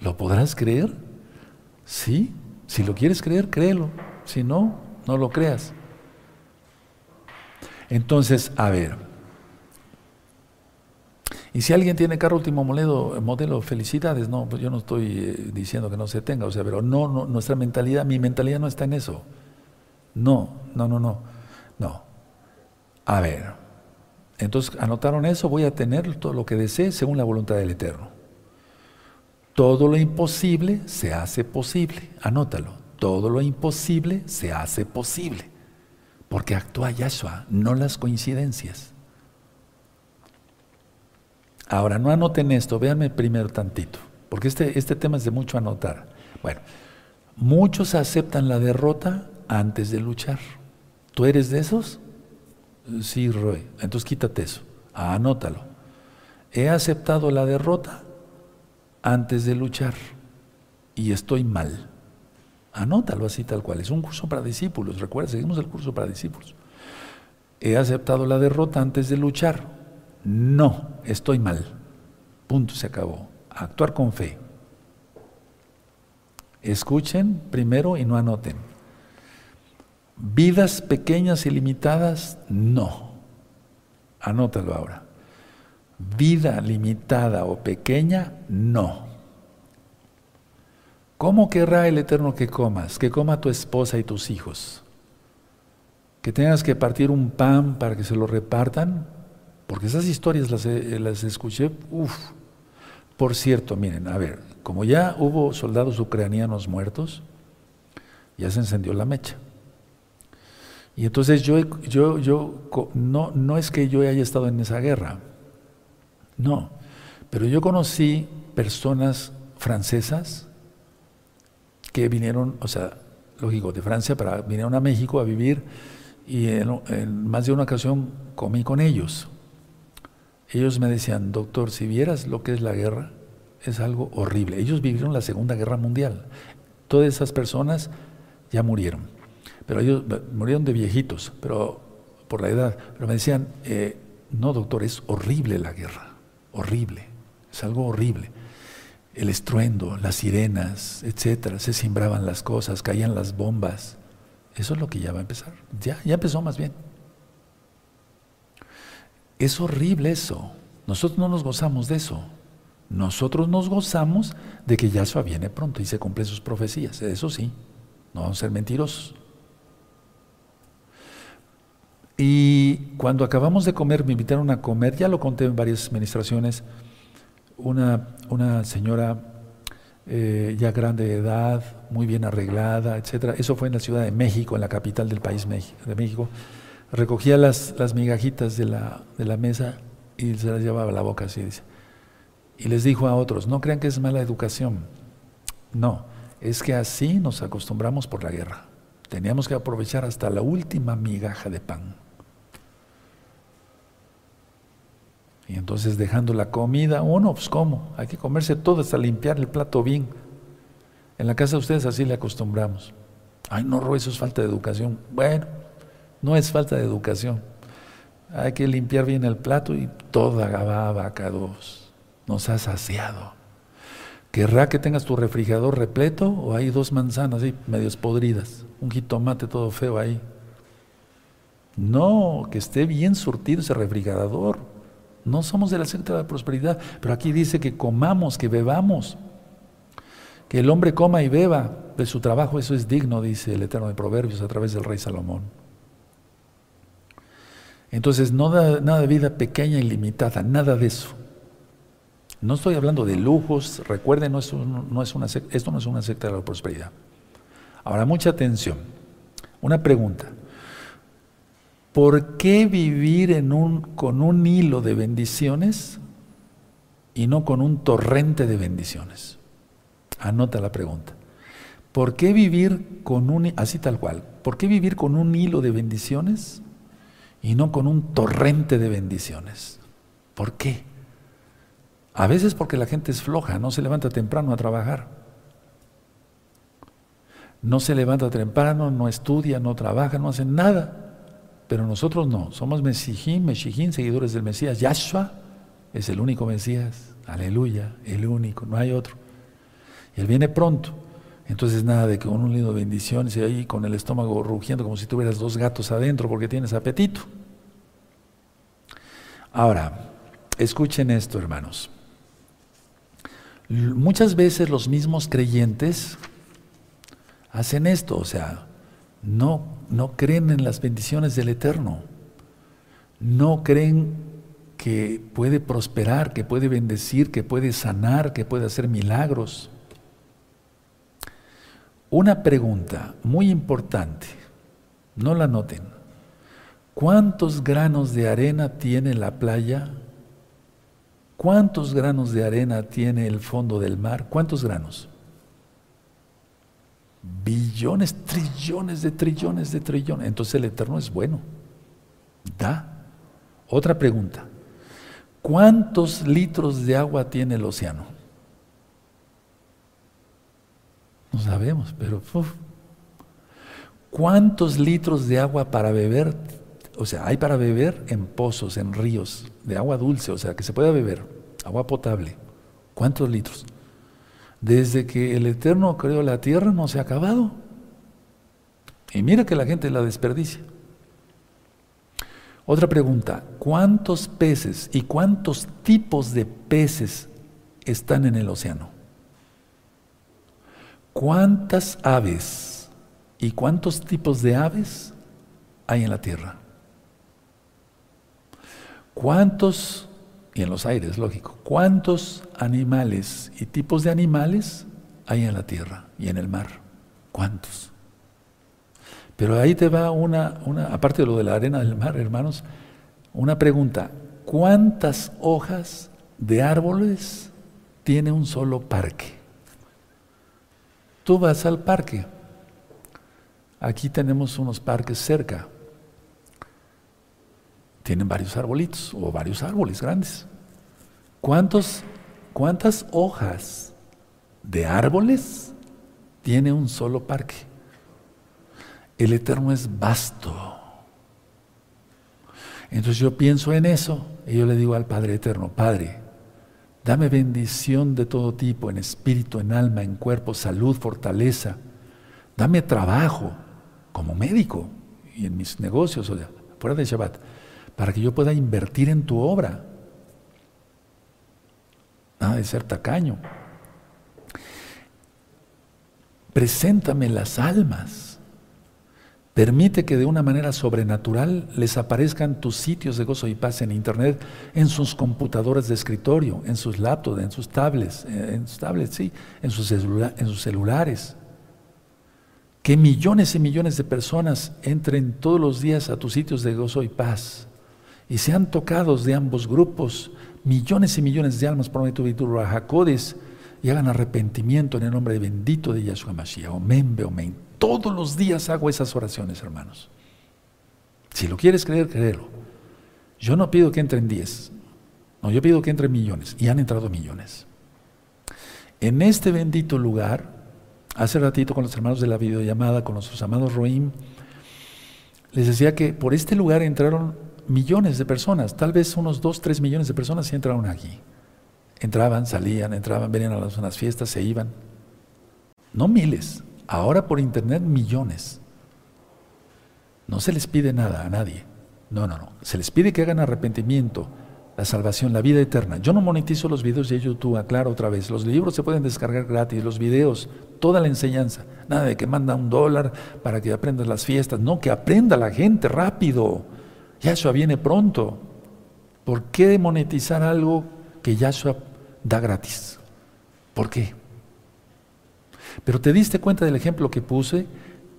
¿Lo podrás creer? Sí. Si lo quieres creer, créelo. Si no, no lo creas. Entonces, a ver. Y si alguien tiene carro último modelo, felicidades, no, pues yo no estoy eh, diciendo que no se tenga, o sea, pero no, no, nuestra mentalidad, mi mentalidad no está en eso. No, no, no, no, no. A ver, entonces anotaron eso, voy a tener todo lo que desee según la voluntad del Eterno. Todo lo imposible se hace posible, anótalo. Todo lo imposible se hace posible, porque actúa Yahshua, no las coincidencias. Ahora, no anoten esto, véanme primero tantito, porque este, este tema es de mucho anotar. Bueno, muchos aceptan la derrota antes de luchar. ¿Tú eres de esos? Sí, Roy. Entonces quítate eso. anótalo. He aceptado la derrota antes de luchar y estoy mal. Anótalo así tal cual. Es un curso para discípulos. Recuerda, seguimos el curso para discípulos. He aceptado la derrota antes de luchar. No, estoy mal. Punto, se acabó. Actuar con fe. Escuchen primero y no anoten. Vidas pequeñas y limitadas, no. Anótalo ahora. Vida limitada o pequeña, no. ¿Cómo querrá el Eterno que comas? Que coma tu esposa y tus hijos. Que tengas que partir un pan para que se lo repartan. Porque esas historias las, las escuché. Uf. Por cierto, miren, a ver, como ya hubo soldados ucranianos muertos, ya se encendió la mecha. Y entonces yo, yo, yo no, no es que yo haya estado en esa guerra, no, pero yo conocí personas francesas que vinieron, o sea, lógico, de Francia, para vinieron a México a vivir y en, más de una ocasión comí con ellos. Ellos me decían, doctor, si vieras lo que es la guerra, es algo horrible. Ellos vivieron la Segunda Guerra Mundial. Todas esas personas ya murieron pero ellos murieron de viejitos, pero por la edad. Pero me decían, eh, no doctor, es horrible la guerra, horrible, es algo horrible. El estruendo, las sirenas, etcétera, se simbraban las cosas, caían las bombas. Eso es lo que ya va a empezar. Ya, ya empezó más bien. Es horrible eso. Nosotros no nos gozamos de eso. Nosotros nos gozamos de que Yahshua viene pronto y se cumplen sus profecías. Eso sí, no vamos a ser mentirosos. Y cuando acabamos de comer, me invitaron a comer, ya lo conté en varias administraciones, una, una señora eh, ya grande de edad, muy bien arreglada, etcétera. Eso fue en la Ciudad de México, en la capital del país de México. Recogía las, las migajitas de la, de la mesa y se las llevaba a la boca así, dice. Y les dijo a otros, no crean que es mala educación. No, es que así nos acostumbramos por la guerra. Teníamos que aprovechar hasta la última migaja de pan. Y entonces dejando la comida, uno, pues cómo, hay que comerse todo hasta limpiar el plato bien. En la casa de ustedes así le acostumbramos. Ay, no, eso es falta de educación. Bueno, no es falta de educación. Hay que limpiar bien el plato y toda gababa dos. Nos ha saciado. ¿Querrá que tengas tu refrigerador repleto o hay dos manzanas ahí medios podridas? Un jitomate todo feo ahí. No, que esté bien surtido ese refrigerador. No somos de la secta de la prosperidad, pero aquí dice que comamos, que bebamos, que el hombre coma y beba de su trabajo, eso es digno, dice el Eterno de Proverbios a través del rey Salomón. Entonces, no da, nada de vida pequeña y limitada, nada de eso. No estoy hablando de lujos, recuerden, no es, no es una, esto no es una secta de la prosperidad. Ahora, mucha atención. Una pregunta. ¿Por qué vivir un, con un hilo de bendiciones y no con un torrente de bendiciones? Anota la pregunta. ¿Por qué vivir con un, así tal cual, ¿por qué vivir con un hilo de bendiciones y no con un torrente de bendiciones? ¿Por qué? A veces porque la gente es floja, no se levanta temprano a trabajar. No se levanta temprano, no estudia, no trabaja, no hace nada. Pero nosotros no, somos Mesijim, Mesijim, seguidores del Mesías. Yahshua es el único Mesías, aleluya, el único, no hay otro. Él viene pronto. Entonces nada de que con un lindo de bendiciones y ahí con el estómago rugiendo como si tuvieras dos gatos adentro porque tienes apetito. Ahora, escuchen esto, hermanos. Muchas veces los mismos creyentes hacen esto, o sea, no, no creen en las bendiciones del Eterno, no creen que puede prosperar, que puede bendecir, que puede sanar, que puede hacer milagros. Una pregunta muy importante, no la noten. ¿Cuántos granos de arena tiene la playa? ¿Cuántos granos de arena tiene el fondo del mar? ¿Cuántos granos? Billones, trillones de trillones de trillones. Entonces el Eterno es bueno. Da. Otra pregunta. ¿Cuántos litros de agua tiene el océano? No sabemos, pero ¿cuántos litros de agua para beber? O sea, hay para beber en pozos, en ríos, de agua dulce, o sea, que se pueda beber, agua potable. ¿Cuántos litros? Desde que el Eterno creó la tierra no se ha acabado. Y mira que la gente la desperdicia. Otra pregunta, ¿cuántos peces y cuántos tipos de peces están en el océano? ¿Cuántas aves y cuántos tipos de aves hay en la tierra? ¿Cuántos, y en los aires, lógico, cuántos animales y tipos de animales hay en la tierra y en el mar? ¿Cuántos? Pero ahí te va una, una, aparte de lo de la arena del mar, hermanos, una pregunta. ¿Cuántas hojas de árboles tiene un solo parque? Tú vas al parque. Aquí tenemos unos parques cerca. Tienen varios arbolitos o varios árboles grandes. ¿Cuántos, ¿Cuántas hojas de árboles tiene un solo parque? El Eterno es vasto. Entonces yo pienso en eso y yo le digo al Padre Eterno, Padre, dame bendición de todo tipo, en espíritu, en alma, en cuerpo, salud, fortaleza. Dame trabajo como médico y en mis negocios, fuera de Shabbat, para que yo pueda invertir en tu obra. Nada de ser tacaño. Preséntame las almas Permite que de una manera sobrenatural les aparezcan tus sitios de gozo y paz en Internet, en sus computadoras de escritorio, en sus laptops, en sus tablets, eh, en sus tablets, sí, en sus, celulares. Que millones y millones de personas entren todos los días a tus sitios de gozo y paz y sean tocados de ambos grupos, millones y millones de almas por medio Jacodes y hagan arrepentimiento en el nombre bendito de Yahshua Mashiach. Omen, omen. Todos los días hago esas oraciones, hermanos. Si lo quieres creer, créelo. Yo no pido que entren 10, no, yo pido que entren millones, y han entrado millones. En este bendito lugar, hace ratito con los hermanos de la videollamada, con nuestros amados Roim, les decía que por este lugar entraron millones de personas, tal vez unos 2, 3 millones de personas sí entraron aquí. Entraban, salían, entraban, venían a las fiestas, se iban. No miles, Ahora por internet millones. No se les pide nada a nadie. No, no, no. Se les pide que hagan arrepentimiento, la salvación, la vida eterna. Yo no monetizo los videos de YouTube, aclaro otra vez. Los libros se pueden descargar gratis, los videos, toda la enseñanza. Nada de que manda un dólar para que aprendas las fiestas. No, que aprenda la gente rápido. Yahshua viene pronto. ¿Por qué monetizar algo que Yahshua da gratis? ¿Por qué? Pero te diste cuenta del ejemplo que puse,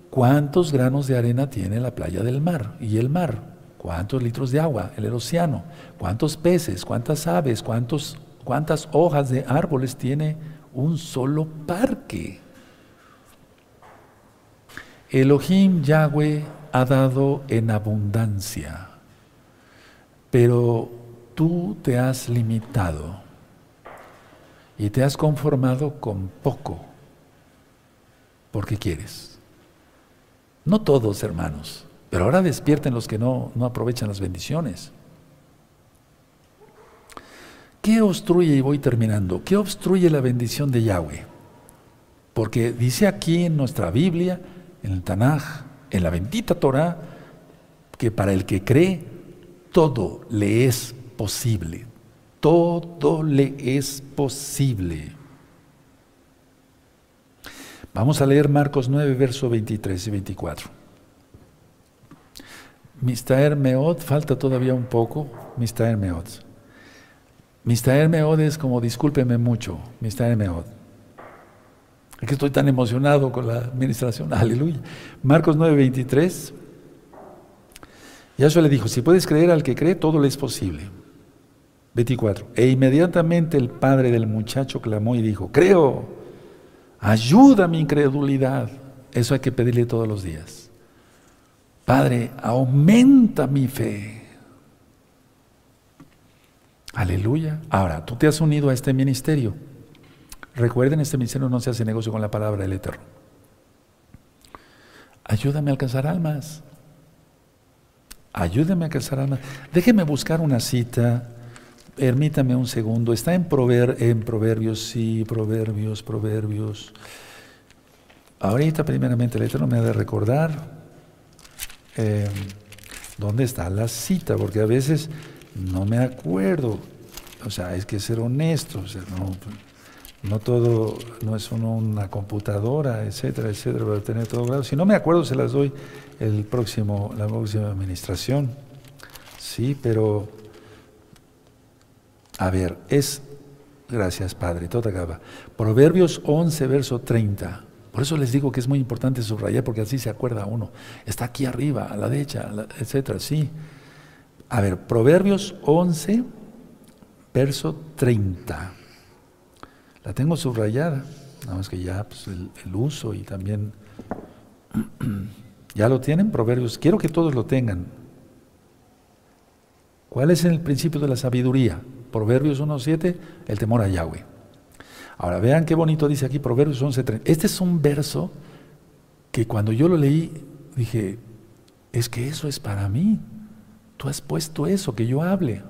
cuántos granos de arena tiene la playa del mar y el mar, cuántos litros de agua, el océano, cuántos peces, cuántas aves, cuántas hojas de árboles tiene un solo parque. Elohim Yahweh ha dado en abundancia, pero tú te has limitado y te has conformado con poco porque quieres. No todos, hermanos, pero ahora despierten los que no, no aprovechan las bendiciones. ¿Qué obstruye, y voy terminando, qué obstruye la bendición de Yahweh? Porque dice aquí en nuestra Biblia, en el Tanaj, en la bendita Torah, que para el que cree, todo le es posible. Todo le es posible. Vamos a leer Marcos 9, verso 23 y 24. Mistaer Meod, falta todavía un poco. Mistaer Meod. Mistaer Meod es como discúlpeme mucho. Mistaer Meod. Es que estoy tan emocionado con la administración. Aleluya. Marcos 9, 23. Yahshua le dijo: Si puedes creer al que cree, todo le es posible. 24. E inmediatamente el padre del muchacho clamó y dijo: Creo Ayuda mi incredulidad. Eso hay que pedirle todos los días. Padre, aumenta mi fe. Aleluya. Ahora, tú te has unido a este ministerio. Recuerden, este ministerio no se hace negocio con la palabra del Eterno. Ayúdame a alcanzar almas. Ayúdame a alcanzar almas. Déjeme buscar una cita Permítame un segundo. Está en, Proverbios, sí, Proverbios, Proverbios. Ahorita, primeramente, el Eterno me ha de recordar em, dónde está la cita, porque a veces no me acuerdo. O sea, es que ser honesto. no, todo, no es una computadora, etcétera, etcétera, para tener todo claro. Si no me acuerdo, se las doy el próximo, la próxima administración. Sí, pero a ver, es, gracias Padre, todo acaba. Proverbios 11, verso 30. Por eso les digo que es muy importante subrayar, porque así se acuerda uno. Está aquí arriba, a la derecha, etcétera, sí. A ver, Proverbios 11, verso 30. La tengo subrayada, nada más que ya pues, el, el uso y también... ¿Ya lo tienen? Proverbios. Quiero que todos lo tengan. ¿Cuál es el principio de la sabiduría? Proverbios 1.7, el temor a Yahweh. Ahora vean qué bonito dice aquí Proverbios 11.3. Este es un verso que cuando yo lo leí dije, es que eso es para mí. Tú has puesto eso, que yo hable.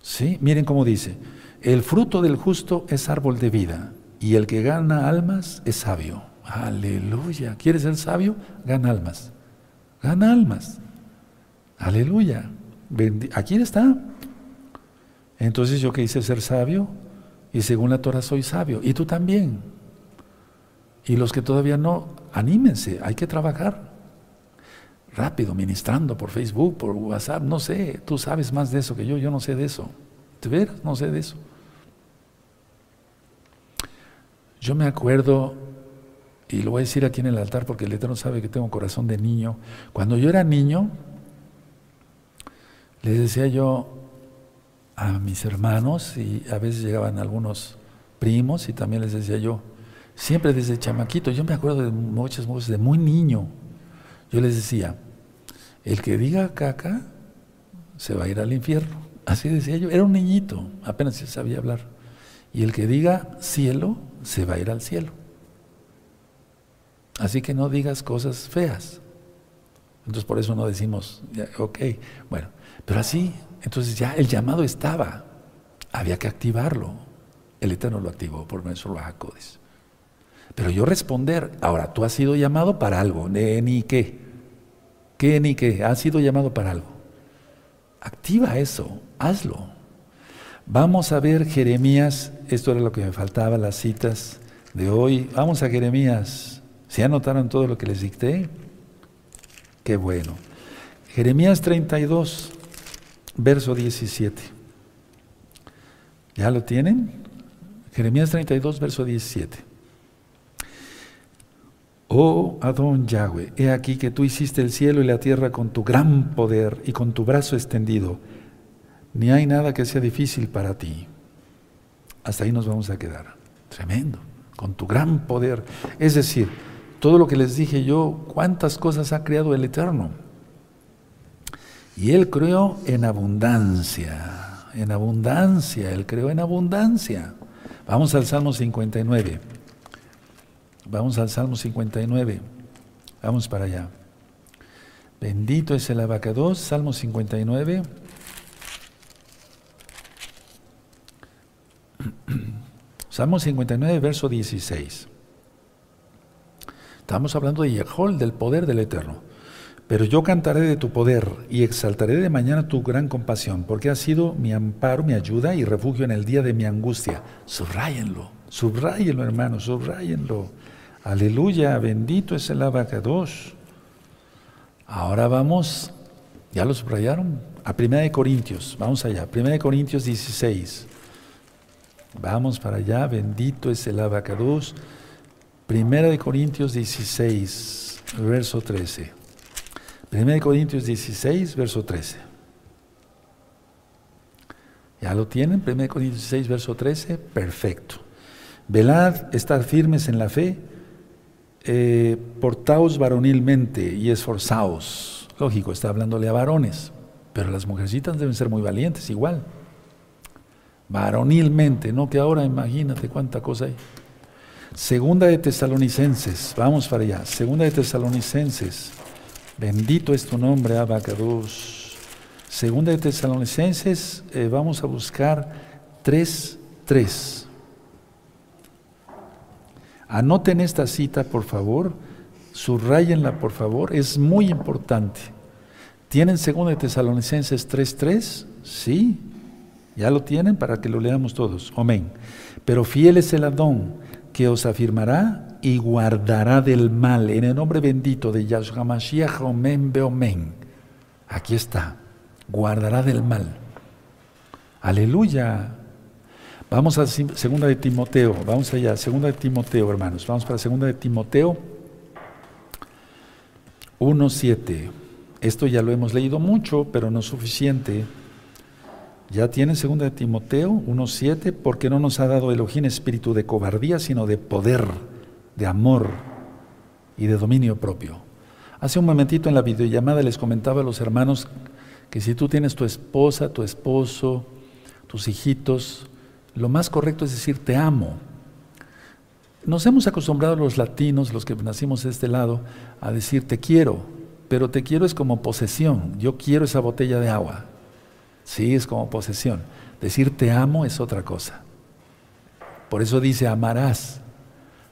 ¿Sí? Miren cómo dice, el fruto del justo es árbol de vida y el que gana almas es sabio. Aleluya. ¿Quieres ser sabio? Gana almas. Gana almas. Aleluya. Aquí está. Entonces yo que hice ser sabio y según la Torah soy sabio y tú también. Y los que todavía no, anímense, hay que trabajar rápido, ministrando por Facebook, por WhatsApp, no sé, tú sabes más de eso que yo, yo no sé de eso. ¿Te veras? No sé de eso. Yo me acuerdo, y lo voy a decir aquí en el altar porque el Eterno sabe que tengo corazón de niño, cuando yo era niño, les decía yo, a mis hermanos y a veces llegaban algunos primos y también les decía yo, siempre desde chamaquito, yo me acuerdo de muchas veces, de muy niño, yo les decía, el que diga caca se va a ir al infierno. Así decía yo, era un niñito, apenas sabía hablar. Y el que diga cielo se va a ir al cielo. Así que no digas cosas feas. Entonces por eso no decimos, ok, bueno, pero así entonces ya el llamado estaba, había que activarlo. El Eterno lo activó por nuestro Jacodes. Pero yo responder, ahora tú has sido llamado para algo, ni qué, qué ni qué, has sido llamado para algo. Activa eso, hazlo. Vamos a ver Jeremías, esto era lo que me faltaba, las citas de hoy. Vamos a Jeremías. ¿Se anotaron todo lo que les dicté? Qué bueno. Jeremías 32 verso 17. ¿Ya lo tienen? Jeremías 32, verso 17. Oh Adón Yahweh, he aquí que tú hiciste el cielo y la tierra con tu gran poder y con tu brazo extendido. Ni hay nada que sea difícil para ti. Hasta ahí nos vamos a quedar. Tremendo. Con tu gran poder. Es decir, todo lo que les dije yo, cuántas cosas ha creado el Eterno. Y Él creó en abundancia, en abundancia, Él creó en abundancia. Vamos al Salmo 59. Vamos al Salmo 59. Vamos para allá. Bendito es el abacados, Salmo 59. Salmo 59, verso 16. Estamos hablando de Yehol, del poder del Eterno. Pero yo cantaré de tu poder y exaltaré de mañana tu gran compasión, porque has sido mi amparo, mi ayuda y refugio en el día de mi angustia. Subrayenlo, subrayenlo, hermano, subrayenlo. Aleluya, bendito es el abacados. Ahora vamos, ¿ya lo subrayaron? A 1 Corintios, vamos allá, 1 Corintios 16. Vamos para allá, bendito es el abacados. 1 Corintios 16, verso 13. 1 Corintios 16, verso 13. ¿Ya lo tienen? 1 Corintios 16, verso 13. Perfecto. Velad, estad firmes en la fe, eh, portaos varonilmente y esforzaos. Lógico, está hablándole a varones, pero las mujercitas deben ser muy valientes igual. Varonilmente, no que ahora imagínate cuánta cosa hay. Segunda de Tesalonicenses, vamos para allá. Segunda de Tesalonicenses Bendito es tu nombre, Abacados. Segunda de Tesalonicenses, eh, vamos a buscar 3.3. Anoten esta cita, por favor. Subrayenla, por favor. Es muy importante. ¿Tienen Segunda de Tesalonicenses 3.3? Sí. Ya lo tienen para que lo leamos todos. Amén. Pero fiel es el Adón que os afirmará y guardará del mal. En el nombre bendito de Yahshua Mashiach, omen beomen. Aquí está, guardará del mal. Aleluya. Vamos a segunda de Timoteo, vamos allá, segunda de Timoteo, hermanos. Vamos para segunda de Timoteo 1.7. Esto ya lo hemos leído mucho, pero no suficiente. Ya tienen segunda de Timoteo 1.7, porque no nos ha dado Elohim espíritu de cobardía, sino de poder de amor y de dominio propio. Hace un momentito en la videollamada les comentaba a los hermanos que si tú tienes tu esposa, tu esposo, tus hijitos, lo más correcto es decir te amo. Nos hemos acostumbrado los latinos, los que nacimos de este lado, a decir te quiero, pero te quiero es como posesión. Yo quiero esa botella de agua. Sí, es como posesión. Decir te amo es otra cosa. Por eso dice amarás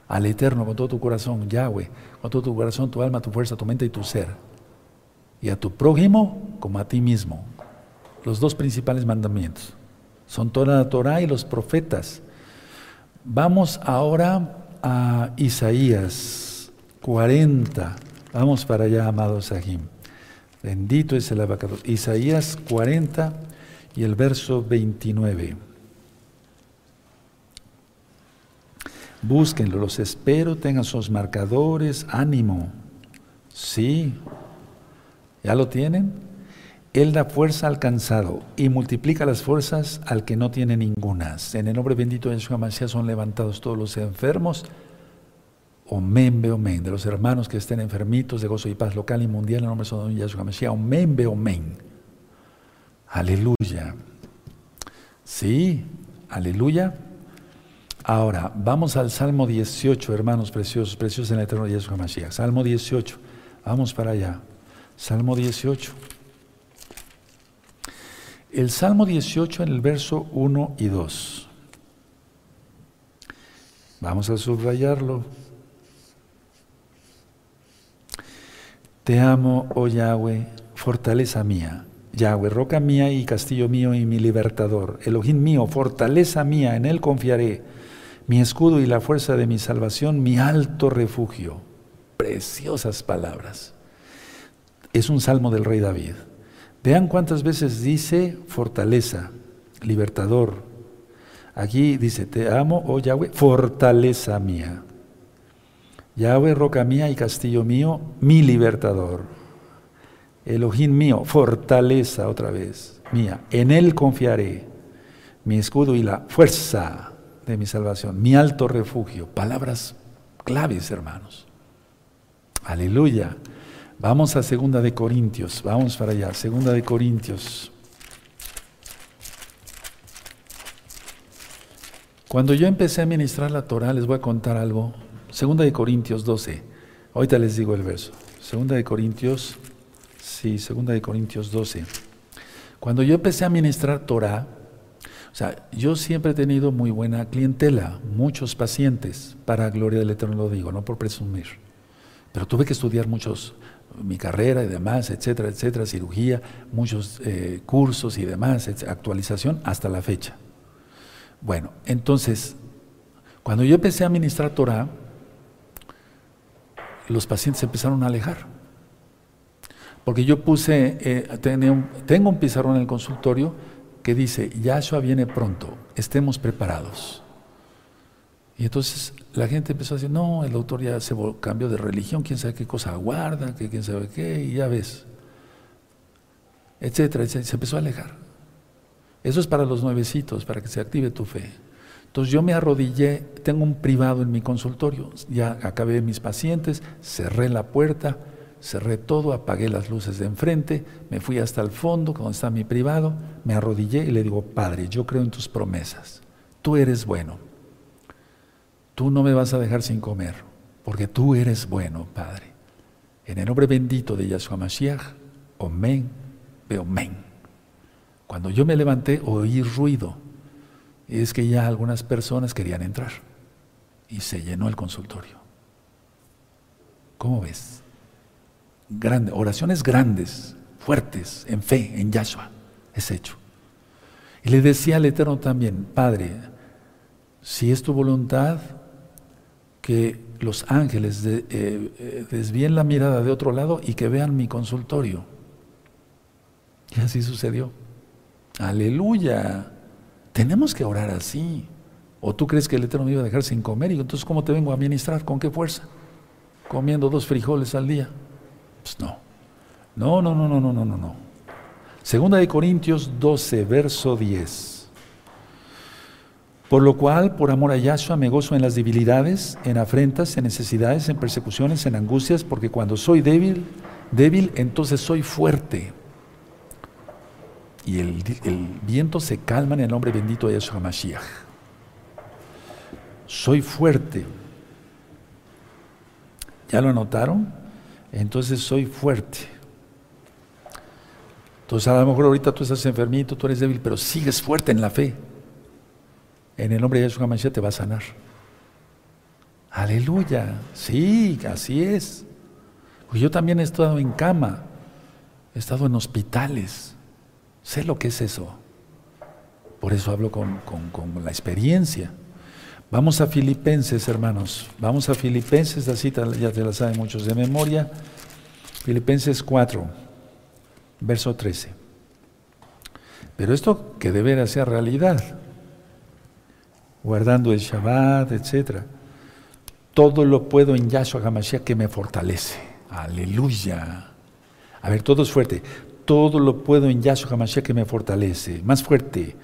al Eterno con todo tu corazón, Yahweh, con todo tu corazón, tu alma, tu fuerza, tu mente y tu ser. Y a tu prójimo como a ti mismo. Los dos principales mandamientos. Son toda la Torah y los profetas. Vamos ahora a Isaías 40. Vamos para allá, amados Sahim. Bendito es el abacado. Isaías 40 y el verso 29. Búsquenlo, los espero, tengan sus marcadores, ánimo. Sí, ¿ya lo tienen? Él da fuerza al cansado y multiplica las fuerzas al que no tiene ningunas. En el nombre bendito de Yeshua Mashiach son levantados todos los enfermos. Omen, omen, de los hermanos que estén enfermitos de gozo y paz local y mundial, en el nombre de Yeshua Mashiach. Omen, omen. Aleluya. Sí, aleluya. Ahora, vamos al Salmo 18, hermanos preciosos, preciosos en el eterno Yeshua Mashiach. Salmo 18, vamos para allá. Salmo 18. El Salmo 18 en el verso 1 y 2. Vamos a subrayarlo. Te amo, oh Yahweh, fortaleza mía. Yahweh, roca mía y castillo mío y mi libertador. Elohim mío, fortaleza mía, en él confiaré mi escudo y la fuerza de mi salvación, mi alto refugio. Preciosas palabras. Es un salmo del rey David. Vean cuántas veces dice fortaleza, libertador. Aquí dice, te amo, oh Yahweh, fortaleza mía. Yahweh, roca mía y castillo mío, mi libertador. Elohim mío, fortaleza otra vez mía. En él confiaré, mi escudo y la fuerza de mi salvación, mi alto refugio. Palabras claves, hermanos. Aleluya. Vamos a Segunda de Corintios, vamos para allá, Segunda de Corintios. Cuando yo empecé a ministrar la Torah, les voy a contar algo. Segunda de Corintios 12. Ahorita les digo el verso. Segunda de Corintios, sí, Segunda de Corintios 12. Cuando yo empecé a ministrar Torah, o sea, yo siempre he tenido muy buena clientela, muchos pacientes, para gloria del Eterno lo digo, no por presumir. Pero tuve que estudiar muchos, mi carrera y demás, etcétera, etcétera, cirugía, muchos eh, cursos y demás, actualización hasta la fecha. Bueno, entonces, cuando yo empecé a ministrar Torah, los pacientes empezaron a alejar. Porque yo puse, eh, tengo un pizarrón en el consultorio que dice, Yahshua viene pronto, estemos preparados. Y entonces la gente empezó a decir, no, el doctor ya se cambió de religión, quién sabe qué cosa aguarda, que quién sabe qué, y ya ves, etcétera, etcétera. Se empezó a alejar. Eso es para los nuevecitos, para que se active tu fe. Entonces yo me arrodillé, tengo un privado en mi consultorio, ya acabé mis pacientes, cerré la puerta, cerré todo, apagué las luces de enfrente, me fui hasta el fondo, donde está mi privado, me arrodillé y le digo, Padre, yo creo en tus promesas, tú eres bueno tú no me vas a dejar sin comer, porque tú eres bueno, Padre. En el nombre bendito de Yahshua Mashiach, Omen, men. Cuando yo me levanté, oí ruido. Y es que ya algunas personas querían entrar. Y se llenó el consultorio. ¿Cómo ves? Oraciones grandes, fuertes, en fe, en Yahshua. Es hecho. Y le decía al Eterno también, Padre, si es tu voluntad, que los ángeles eh, eh, desvíen la mirada de otro lado y que vean mi consultorio. Y así sucedió. Aleluya. Tenemos que orar así. ¿O tú crees que el Eterno me iba a dejar sin comer? Y entonces, ¿cómo te vengo a ministrar? ¿Con qué fuerza? ¿Comiendo dos frijoles al día? Pues no. No, no, no, no, no, no, no. Segunda de Corintios 12, verso 10. Por lo cual, por amor a Yahshua, me gozo en las debilidades, en afrentas, en necesidades, en persecuciones, en angustias, porque cuando soy débil, débil, entonces soy fuerte. Y el, viento se calma en el nombre bendito de Yahshua Mashiach. Soy fuerte. ¿Ya lo anotaron? Entonces soy fuerte. Entonces a lo mejor ahorita tú estás enfermito, tú eres débil, pero sigues fuerte en la fe en el nombre de Yeshua Mashiach te va a sanar. Aleluya. Sí, así es. Pues yo también he estado en cama, he estado en hospitales. Sé lo que es eso. Por eso hablo con, la experiencia. Vamos a Filipenses, hermanos. Vamos a Filipenses, la cita ya te la saben muchos de memoria. Filipenses 4, verso 13. Pero esto que debe ser realidad guardando el Shabbat, etc. Todo lo puedo en Yahshua HaMashiach que me fortalece. Aleluya. A ver, todo es fuerte. Todo lo puedo en Yahshua HaMashiach que me fortalece. Más fuerte.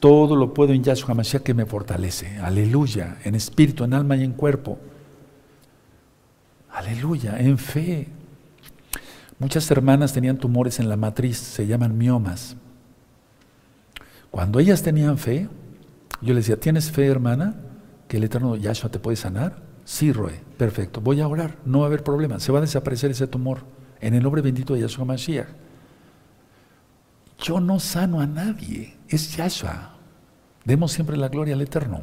Todo lo puedo en Yahshua HaMashiach que me fortalece. Aleluya. En espíritu, en alma y en cuerpo. Aleluya. En fe. Muchas hermanas tenían tumores en la matriz, se llaman miomas. Cuando ellas tenían fe, yo le decía, ¿tienes fe, hermana, que el eterno Yahshua te puede sanar? Sí, Roe, perfecto. Voy a orar, no va a haber problema. Se va a desaparecer ese tumor en el nombre bendito de Yahshua Mashiach. Yo no sano a nadie, es Yahshua. Demos siempre la gloria al eterno.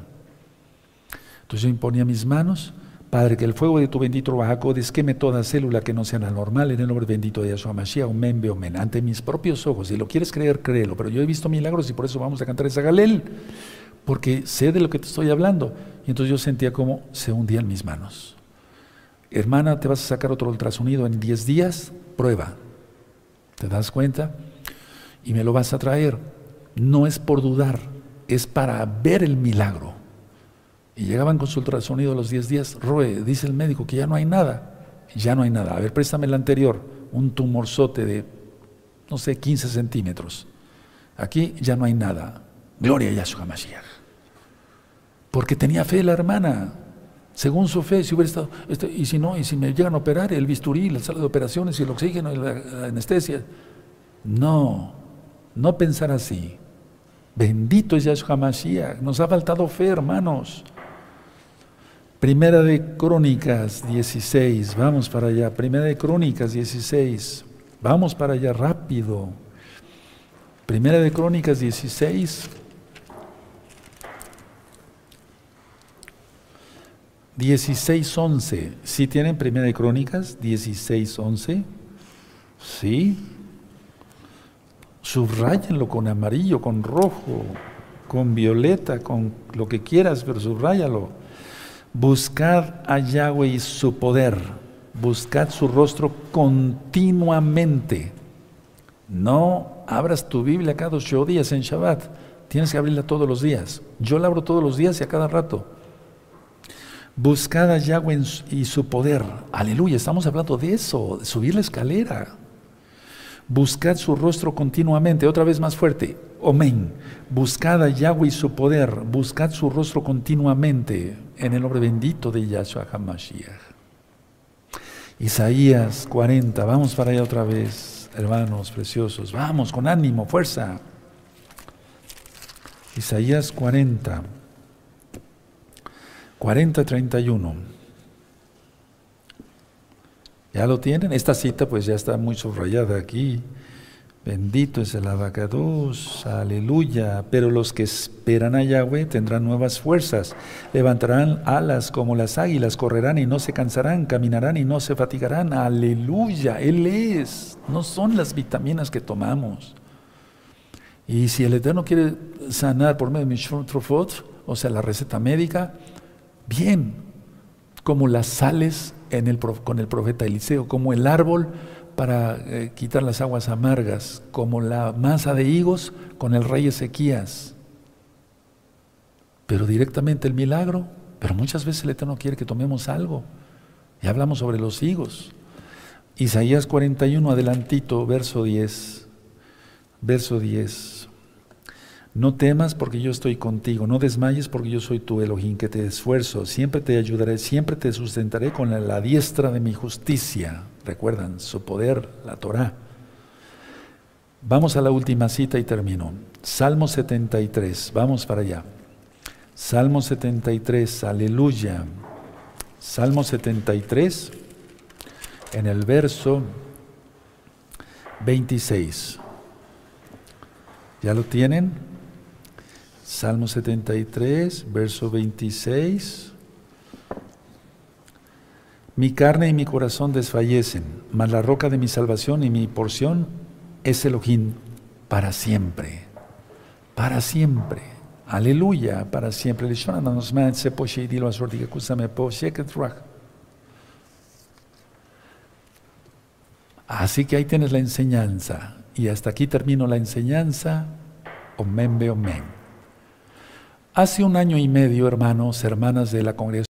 Entonces yo imponía mis manos. Padre, que el fuego de tu bendito Bajaco desqueme toda célula que no sea normal en el nombre bendito de Yahshua Mashiach, omen, omen, ante mis propios ojos. Si lo quieres creer, créelo. Pero yo he visto milagros y por eso vamos a cantar esa galel porque sé de lo que te estoy hablando. Y entonces yo sentía como se hundían mis manos. Hermana, te vas a sacar otro ultrasonido en 10 días, prueba. ¿Te das cuenta? Y me lo vas a traer. No es por dudar, es para ver el milagro. Y llegaban con su ultrasonido a los 10 días, Roe, dice el médico que ya no hay nada. Ya no hay nada. A ver, préstame el anterior, un tumorzote de, no sé, 15 centímetros. Aquí ya no hay nada. Gloria a Yahshua Mashiach. Porque tenía fe la hermana. Según su fe, si hubiera estado, este, y si no, y si me llegan a operar, el bisturí, la sala de operaciones, y el oxígeno, y la, anestesia. No, no pensar así. Bendito es Yahshua Mashiach. Nos ha faltado fe, hermanos. Primera de Crónicas 16, vamos para allá. Primera de Crónicas 16, vamos para allá rápido. Primera de Crónicas 16. 16.11. Si tienen Primera de Crónicas, 16.11. ¿Sí? Subrayenlo con amarillo, con rojo, con violeta, con lo que quieras, pero subrayalo. Buscad a Yahweh y su poder. Buscad su rostro continuamente. No abras tu Biblia cada ocho días en Shabbat. Tienes que abrirla todos los días. Yo la abro todos los días y a cada rato. Buscad a Yahweh y su poder. Aleluya, estamos hablando de eso, de subir la escalera. Buscad su rostro continuamente, otra vez más fuerte. Amén. Buscad a Yahweh y su poder. Buscad su rostro continuamente en el nombre bendito de Yahshua HaMashiach. Isaías 40, vamos para allá otra vez, hermanos preciosos. Vamos con ánimo, fuerza. Isaías 40. 40-31. ¿Ya lo tienen? Esta cita pues ya está muy subrayada aquí. Bendito es el abacados, aleluya. Pero los que esperan a Yahweh tendrán nuevas fuerzas, levantarán alas como las águilas, correrán y no se cansarán, caminarán y no se fatigarán. Aleluya, Él es. No son las vitaminas que tomamos. Y si el Eterno quiere sanar por medio de Trofot, o sea, la receta médica, bien, como las sales con el profeta Eliseo, como el árbol para eh, quitar las aguas amargas, como la masa de higos con el rey Ezequías. Pero directamente el milagro, pero muchas veces el Eterno quiere que tomemos algo. Y hablamos sobre los higos. Isaías 41, adelantito, verso 10. Verso 10. No temas porque yo estoy contigo, no desmayes porque yo soy tu Elohim que te esfuerzo, siempre te ayudaré, siempre te sustentaré con la, diestra de mi justicia. Recuerdan, su poder, la Torah. Vamos a la última cita y termino. Salmo 73, vamos para allá. Salmo 73, aleluya. Salmo 73, en el verso 26. ¿Ya lo tienen? Salmo 73, verso 26. Mi carne y mi corazón desfallecen, mas la roca de mi salvación y mi porción es Elohim para siempre. Para siempre. Aleluya, para siempre. Así que ahí tienes la enseñanza. Y hasta aquí termino la enseñanza. Omen, omen. Hace un año y medio, hermanos, hermanas de la congregación,